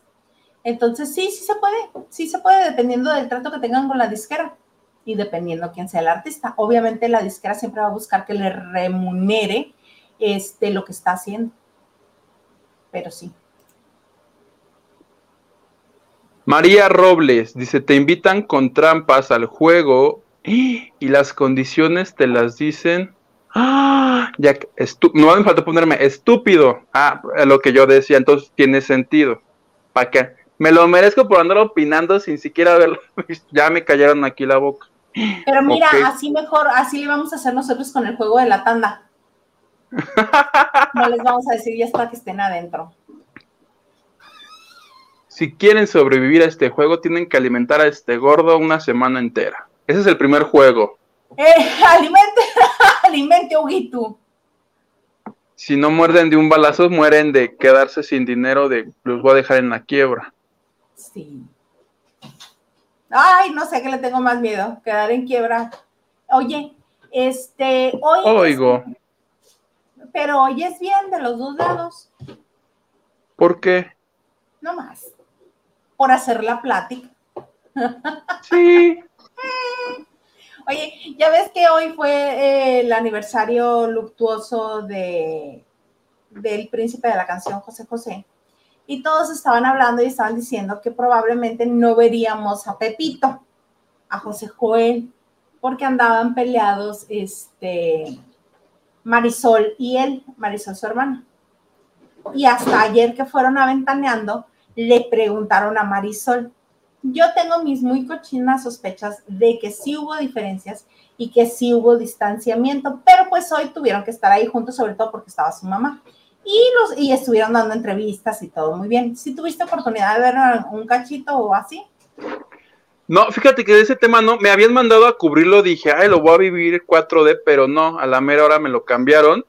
Entonces sí, sí se puede, sí se puede dependiendo del trato que tengan con la disquera y dependiendo quién sea el artista. Obviamente la disquera siempre va a buscar que le remunere este, lo que está haciendo. Pero sí. María Robles dice, te invitan con trampas al juego y las condiciones te las dicen. ¡Ah! Ya, no me falta ponerme estúpido. Ah, lo que yo decía, entonces tiene sentido. ¿Para qué? Me lo merezco por andar opinando sin siquiera verlo. ya me cayeron aquí la boca. Pero mira, así mejor, así le vamos a hacer nosotros con el juego de la tanda. no les vamos a decir ya está que estén adentro si quieren sobrevivir a este juego, tienen que alimentar a este gordo una semana entera. Ese es el primer juego. Eh, alimente, alimente, Huguito. Si no muerden de un balazo, mueren de quedarse sin dinero, de los voy a dejar en la quiebra. Sí. Ay, no sé qué le tengo más miedo, quedar en quiebra. Oye, este, hoy. Oigo. pero hoy es bien de los dos lados. ¿Por qué? No más por hacer la plática. Sí. Oye, ya ves que hoy fue eh, el aniversario luctuoso de del príncipe de la canción José José. Y todos estaban hablando y estaban diciendo que probablemente no veríamos a Pepito, a José Joel, porque andaban peleados este Marisol y él, Marisol su hermana. Y hasta ayer que fueron aventaneando, le preguntaron a Marisol. Yo tengo mis muy cochinas sospechas de que sí hubo diferencias y que sí hubo distanciamiento, pero pues hoy tuvieron que estar ahí juntos, sobre todo porque estaba su mamá. Y, los, y estuvieron dando entrevistas y todo muy bien. ¿Sí tuviste oportunidad de ver un cachito o así? No, fíjate que de ese tema no, me habían mandado a cubrirlo, dije, ay, lo voy a vivir 4D, pero no, a la mera hora me lo cambiaron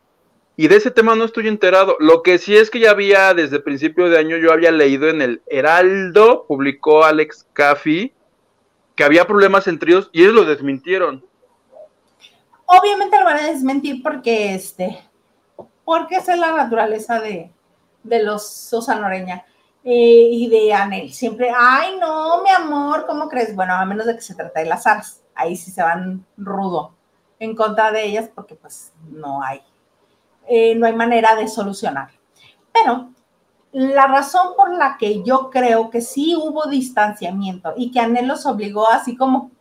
y de ese tema no estoy enterado. Lo que sí es que ya había, desde principio de año, yo había leído en el Heraldo, publicó Alex Caffey, que había problemas entre ellos y ellos lo desmintieron. Obviamente lo van a desmentir porque este, porque esa es la naturaleza de, de los Sosa Noreña eh, y de Anel. Siempre, ay no, mi amor, ¿cómo crees? Bueno, a menos de que se trate de las aras, ahí sí se van rudo en contra de ellas porque pues no hay eh, no hay manera de solucionar. Pero la razón por la que yo creo que sí hubo distanciamiento y que Anel los obligó así como,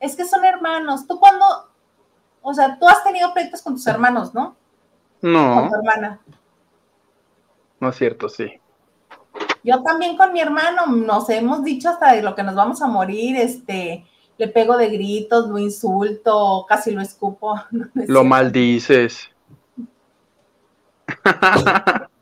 es que son hermanos. Tú cuando, O sea, tú has tenido pleitos con tus hermanos, ¿no? No. Con tu hermana. No es cierto, sí. Yo también con mi hermano nos hemos dicho hasta de lo que nos vamos a morir, este, le pego de gritos, lo insulto, casi lo escupo. lo maldices.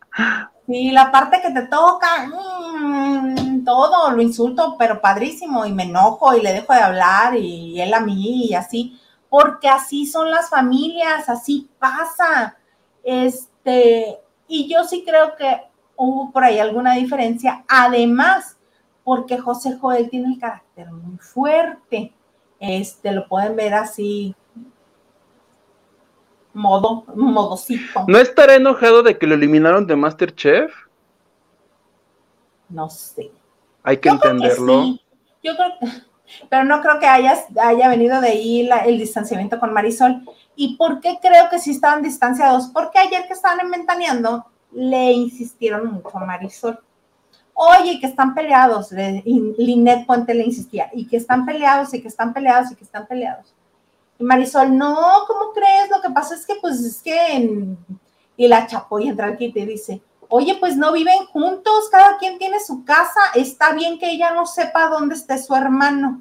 Sí, la parte que te toca, mm, todo, lo insulto, pero padrísimo, y me enojo y le dejo de hablar, y él a mí, y así, porque así son las familias, así pasa. Este, y yo sí creo que hubo por ahí alguna diferencia, además, porque José Joel tiene el carácter muy fuerte. Este, lo pueden ver así, modo, modocito. ¿No estará enojado de que lo eliminaron de Masterchef? No sé. Hay que entenderlo. Yo creo pero no creo que haya, haya venido de ahí el distanciamiento con Marisol. ¿Y por qué creo que sí estaban distanciados? Porque ayer que estaban inventaneando, le insistieron mucho a Marisol. Oye, que están peleados, Linet Puente le insistía, y que están peleados, y que están peleados, y que están peleados. Y Marisol, no, ¿cómo crees? Lo que pasa es que, pues, es que... Y la chapo y entra aquí y te dice, oye, pues no viven juntos, cada quien tiene su casa, está bien que ella no sepa dónde esté su hermano.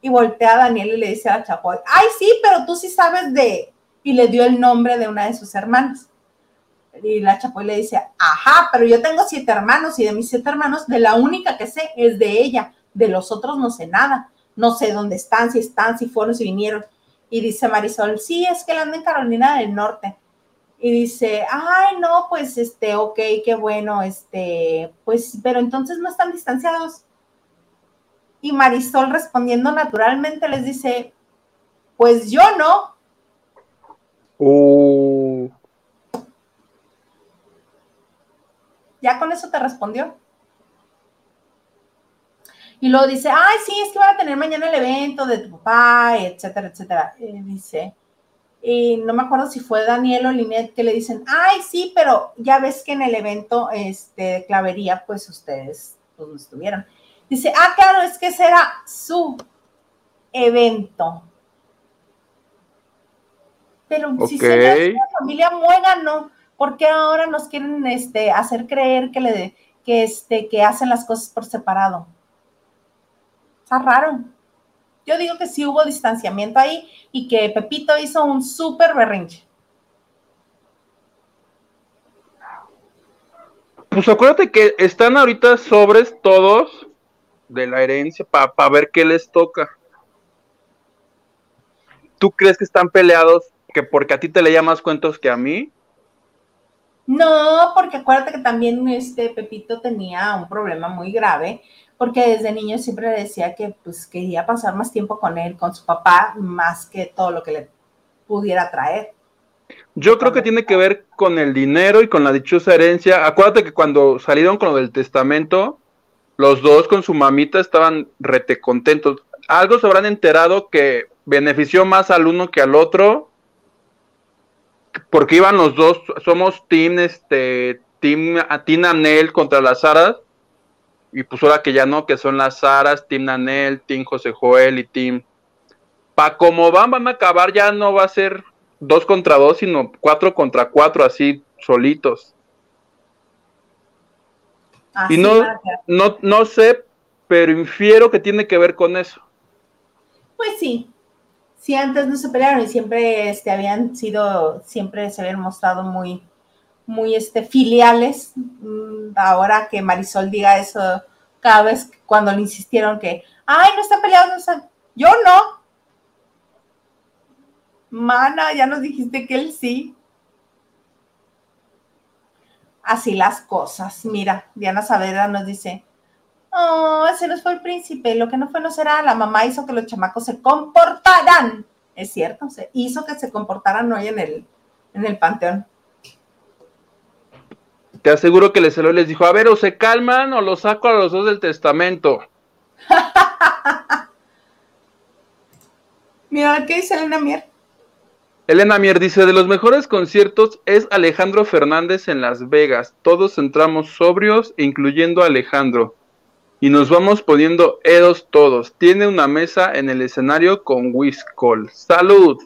Y voltea a Daniel y le dice a Chapoy, ay, sí, pero tú sí sabes de... Y le dio el nombre de una de sus hermanas. Y la Chapoy le dice, ajá, pero yo tengo siete hermanos y de mis siete hermanos, de la única que sé es de ella, de los otros no sé nada, no sé dónde están, si están, si fueron, si vinieron. Y dice Marisol, sí, es que él anda en Carolina del Norte y dice, ay, no, pues, este, ok, qué bueno, este, pues, pero entonces no están distanciados. Y Marisol respondiendo naturalmente les dice, pues yo no. Uh. Ya con eso te respondió. Y luego dice, ay, sí, es que van a tener mañana el evento de tu papá, etcétera, etcétera. Y dice, y no me acuerdo si fue Daniel o Linet que le dicen, ay, sí, pero ya ves que en el evento este, de clavería, pues ustedes pues, no estuvieron. Dice, ah, claro, es que ese era su evento. Pero si se una familia muégano, ¿por qué ahora nos quieren este, hacer creer que, le, que, este, que hacen las cosas por separado? Está raro. Yo digo que sí hubo distanciamiento ahí y que Pepito hizo un súper berrinche. Pues acuérdate que están ahorita sobres todos de la herencia para ver qué les toca. ¿Tú crees que están peleados que porque a ti te leía más cuentos que a mí? No, porque acuérdate que también este Pepito tenía un problema muy grave porque desde niño siempre decía que pues quería pasar más tiempo con él, con su papá, más que todo lo que le pudiera traer. Yo creo que tiene que ver con el dinero y con la dichosa herencia. Acuérdate que cuando salieron con lo del testamento, los dos con su mamita estaban rete contentos. Algo se habrán enterado que benefició más al uno que al otro, porque iban los dos, somos team, este, team, contra las Aras, y pues ahora que ya no, que son las Saras, Team Nanel, Team José Joel y Team. Pa' como van, van a acabar, ya no va a ser dos contra dos, sino cuatro contra cuatro, así solitos. y no, no, no sé, pero infiero que tiene que ver con eso. Pues sí. Sí, antes no se pelearon y siempre este, habían sido, siempre se habían mostrado muy, muy este, filiales. Mm, ahora que Marisol diga eso cada vez cuando le insistieron que, ay, no está peleado, yo no. Mana, ya nos dijiste que él sí. Así las cosas. Mira, Diana Saavedra nos dice, oh, ese no fue el príncipe, lo que no fue no será, la mamá hizo que los chamacos se comportaran. Es cierto, se hizo que se comportaran hoy en el, en el panteón te aseguro que les les dijo, a ver, o se calman o los saco a los dos del testamento. Mira, ¿qué dice Elena Mier? Elena Mier dice, de los mejores conciertos es Alejandro Fernández en Las Vegas. Todos entramos sobrios, incluyendo a Alejandro. Y nos vamos poniendo edos todos. Tiene una mesa en el escenario con Whiskol. ¡Salud!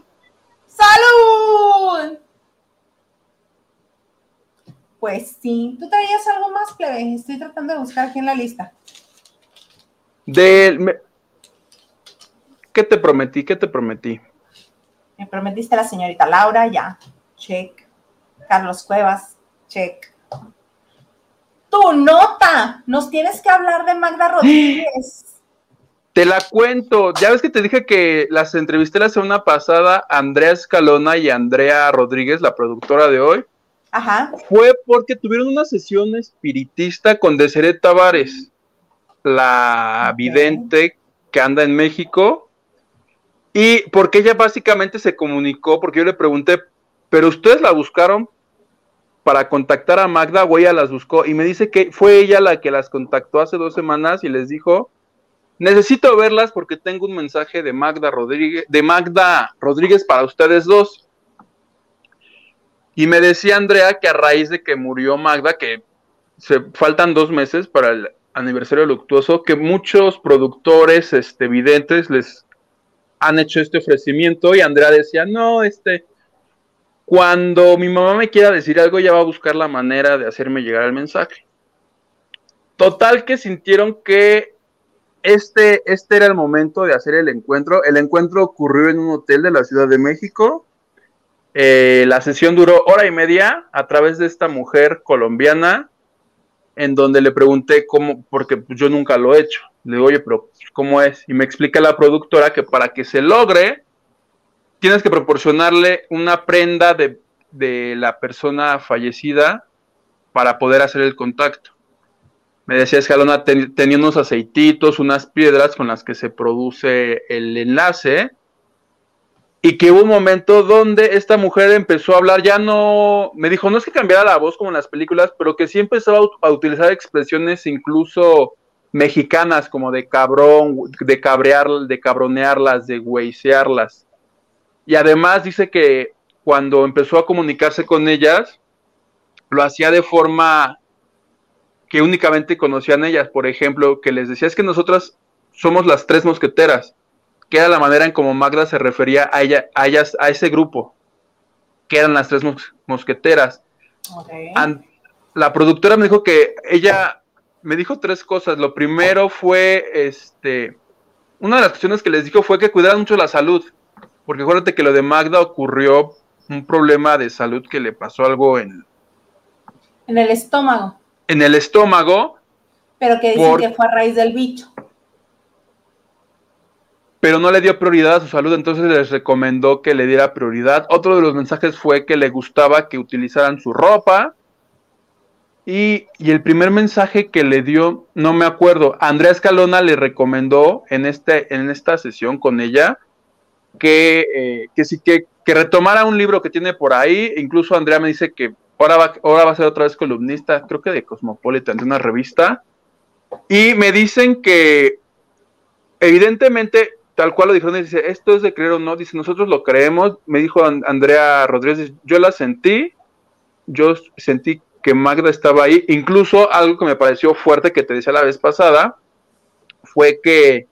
¡Salud! Pues sí. ¿Tú traías algo más, plebe? Estoy tratando de buscar aquí en la lista. Del... ¿Qué te prometí? ¿Qué te prometí? Me prometiste a la señorita Laura, ya. Check. Carlos Cuevas, check. Tu nota. Nos tienes que hablar de Magda Rodríguez. Te la cuento. Ya ves que te dije que las entrevisté la semana pasada Andrea Escalona y Andrea Rodríguez, la productora de hoy. Ajá. Fue porque tuvieron una sesión espiritista con Deseret Tavares, la vidente que anda en México. Y porque ella básicamente se comunicó, porque yo le pregunté, pero ustedes la buscaron para contactar a Magda o ella las buscó y me dice que fue ella la que las contactó hace dos semanas y les dijo, necesito verlas porque tengo un mensaje de Magda Rodríguez, de Magda Rodríguez para ustedes dos. Y me decía Andrea que a raíz de que murió Magda, que se faltan dos meses para el aniversario luctuoso, que muchos productores este, videntes les han hecho este ofrecimiento y Andrea decía, no, este, cuando mi mamá me quiera decir algo, ella va a buscar la manera de hacerme llegar el mensaje. Total que sintieron que este, este era el momento de hacer el encuentro. El encuentro ocurrió en un hotel de la Ciudad de México. Eh, la sesión duró hora y media a través de esta mujer colombiana, en donde le pregunté cómo, porque yo nunca lo he hecho. Le digo, oye, pero ¿cómo es? Y me explica la productora que para que se logre, tienes que proporcionarle una prenda de, la persona fallecida para poder hacer el contacto. Me decía Escalona, tenía unos aceititos, unas piedras con las que se produce el enlace, y que hubo un momento donde esta mujer empezó a hablar, ya no, me dijo, no es que cambiara la voz como en las películas, pero que sí empezó a, a utilizar expresiones incluso mexicanas, como de cabrón, de cabrear, de cabronearlas, de güeysearlas. Y además dice que cuando empezó a comunicarse con ellas, lo hacía de forma que únicamente conocían ellas. Por ejemplo, que les decía, es que nosotras somos las tres mosqueteras, que era la manera en como Magda se refería a, ella, a ellas, a ese grupo, que eran las tres mosqueteras. la productora me dijo que ella me dijo tres cosas. Lo primero fue, este, una de las cuestiones que les dijo fue que cuidaran mucho la salud porque acuérdate que lo de Magda ocurrió un problema de salud que le pasó algo en... En el estómago. En el estómago. Pero que dicen que fue a raíz del bicho. Pero no le dio prioridad a su salud, entonces les recomendó que le diera prioridad. Otro de los mensajes fue que le gustaba que utilizaran su ropa. Y, y, el primer mensaje que le dio, no me acuerdo, Andrea Escalona le recomendó en, este, en esta sesión con ella que, eh, que sí que, que, retomara un libro que tiene por ahí. Incluso Andrea me dice que ahora va, ahora va a ser otra vez columnista, creo que de Cosmopolitan, de una revista. Y me dicen que, evidentemente, tal cual lo dijeron, dice, esto es de creer o no, dice, nosotros lo creemos. Me dijo Andrea Rodríguez, yo la sentí, yo sentí que Magda estaba ahí. Incluso algo que me pareció fuerte que te decía la vez pasada fue que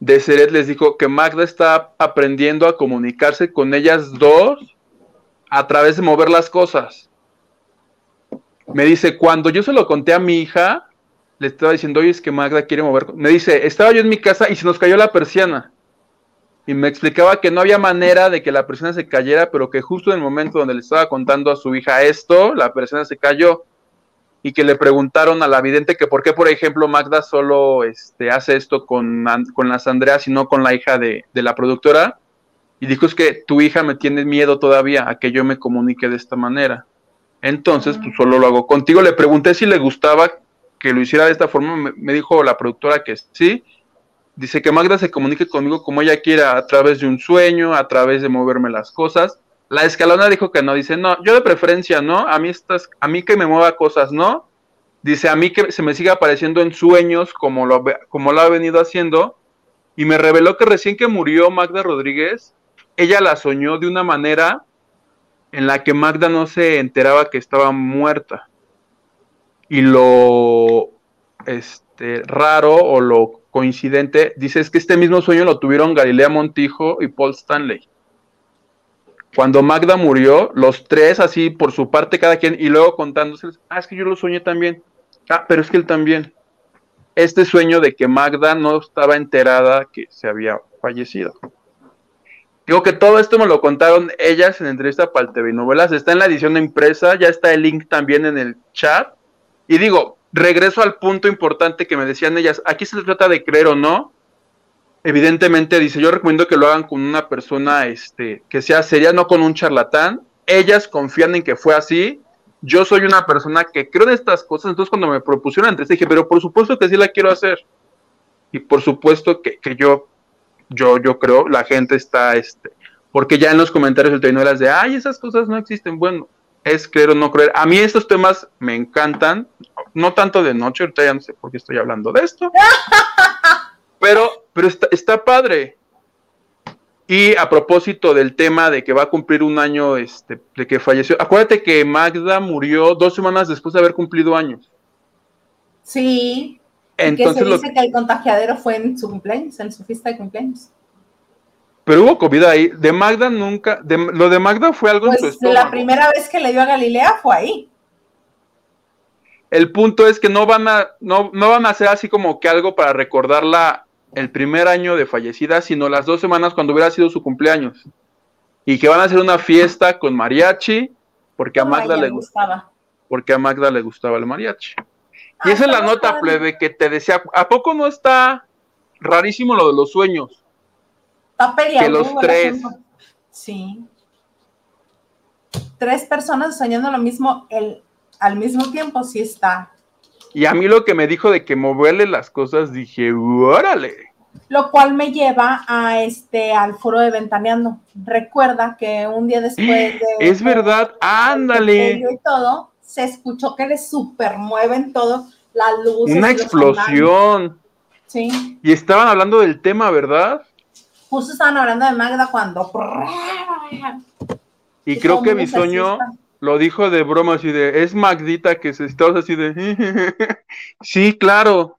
Deseret les dijo que Magda está aprendiendo a comunicarse con ellas dos a través de mover las cosas. Me dice, cuando yo se lo conté a mi hija, le estaba diciendo, oye, es que Magda quiere mover. Me dice, estaba yo en mi casa y se nos cayó la persiana. Y me explicaba que no había manera de que la persiana se cayera, pero que justo en el momento donde le estaba contando a su hija esto, la persiana se cayó y que le preguntaron a la vidente que por qué, por ejemplo, Magda solo este, hace esto con, con las Andreas y no con la hija de, la productora. Y dijo, es que tu hija me tiene miedo todavía a que yo me comunique de esta manera. Entonces, pues solo lo hago contigo. Le pregunté si le gustaba que lo hiciera de esta forma. Me, dijo la productora que sí. Dice que Magda se comunique conmigo como ella quiera, a través de un sueño, a través de moverme las cosas la escalona dijo que no, dice, no, yo de preferencia no, a mí estas, a mí que me mueva cosas no, dice, a mí que se me siga apareciendo en sueños como lo, como lo ha venido haciendo, y me reveló que recién que murió Magda Rodríguez, ella la soñó de una manera en la que Magda no se enteraba que estaba muerta. Y lo este, raro o lo coincidente, dice es que este mismo sueño lo tuvieron Galilea Montijo y Paul Stanley. cuando Magda murió, los tres así por su parte cada quien y luego contándose, ah, es que yo lo soñé también. Ah, pero es que él también. Este sueño de que Magda no estaba enterada que se había fallecido. Digo que todo esto me lo contaron ellas en entrevista para el TV Novelas. Está en la edición impresa, ya está el link también en el chat. Y digo, regreso al punto importante que me decían ellas. Aquí se trata de creer o no. Evidentemente, dice, yo recomiendo que lo hagan con una persona este, que sea seria, no con un charlatán. Ellas confían en que fue así. Yo soy una persona que creo en estas cosas. Entonces, cuando me propusieron antes, dije, pero por supuesto que sí la quiero hacer. Y por supuesto que, que yo yo, yo creo, la gente está, este, porque ya en los comentarios del las de, ay, esas cosas no existen, bueno, es creer o no creer. A mí estos temas me encantan, no tanto de noche, ahorita ya no sé por qué estoy hablando de esto, pero, pero está, está padre. Y a propósito del tema de que va a cumplir un año este, de que falleció, acuérdate que Magda murió dos semanas después de haber cumplido años. Sí, entonces, que se dice que el contagiadero fue en su cumpleaños, en su fiesta de cumpleaños. Pero hubo COVID ahí. De Magda nunca. De, lo de Magda fue algo en su pues, La primera vez que le dio a Galilea fue ahí. El punto es que no van a, no, no van a hacer así como que algo para recordarla el primer año de fallecida, sino las dos semanas cuando hubiera sido su cumpleaños. Y que van a hacer una fiesta con mariachi, porque a Magda le gustaba. Porque a Magda le gustaba el mariachi. Y esa es la nota, plebe, que te decía, ¿a poco no está rarísimo lo de los sueños? Está Que los tres. Sí. Tres personas soñando lo mismo el, al mismo tiempo, sí está. Y a mí lo que me dijo de que moverle las cosas, dije, órale. Lo cual me lleva a este al foro de Ventaneando. Recuerda que un día después de. Es verdad, ándale. Y todo, se escuchó que le supermueven todo, la luz. Una explosión. Sí. Y estaban hablando del tema, ¿verdad? Justo estaban hablando de Magda cuando. Y, creo que mi sueño lo dijo de broma, así de, es Magdita que se está así de. sí, claro.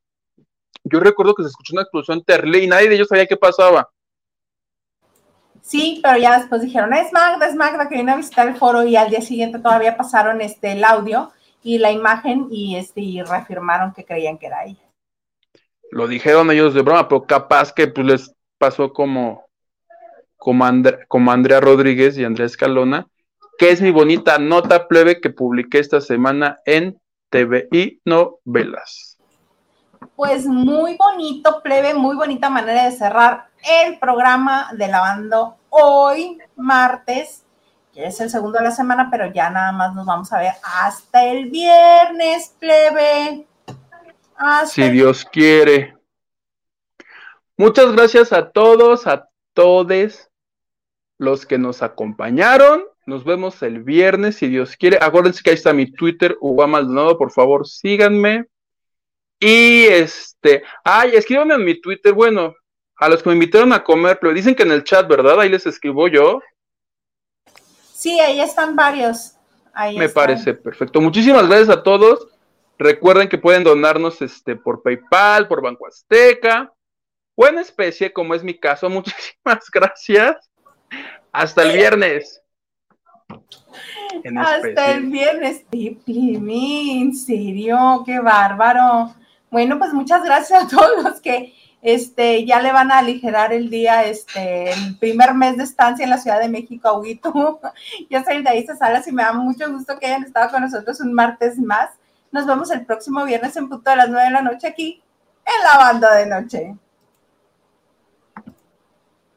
Yo recuerdo que se escuchó una explosión terrible y nadie de ellos sabía qué pasaba. Sí, pero ya después dijeron, es Magda, es Magda que viene a visitar el foro y al día siguiente todavía pasaron este, el audio y la imagen y, este, y reafirmaron que creían que era ella. Lo dijeron ellos de broma, pero capaz que pues, les pasó como, como, como Andrea Rodríguez y Andrea Escalona, que es mi bonita nota plebe que publiqué esta semana en TVI Novelas. Pues muy bonito, plebe, muy bonita manera de cerrar el programa de Lavando hoy, martes, que es el segundo de la semana, pero ya nada más nos vamos a ver hasta el viernes, plebe. si Dios quiere. Muchas gracias a todos, a todos los que nos acompañaron. Nos vemos el viernes, si Dios quiere. Acuérdense que ahí está mi Twitter, Uba Maldonado. Por favor, síganme. Y este, ay, escríbanme en mi Twitter. Bueno, a los que me invitaron a comer, pero dicen que en el chat, ¿verdad? Ahí les escribo yo. Sí, ahí están varios. Ahí me parece perfecto. Muchísimas gracias a todos. Recuerden que pueden donarnos este, por PayPal, por Banco Azteca, en especie, como es mi caso. Muchísimas gracias. Hasta el viernes. Hasta el viernes. En serio, qué bárbaro. Bueno, pues muchas gracias a todos los que este, ya le van a aligerar el día, este, el primer mes de estancia en la Ciudad de México, ya salir de ahí, salas y me da mucho gusto que hayan estado con nosotros un martes más. Nos vemos el próximo viernes en punto de las nueve de la noche aquí en la banda de noche.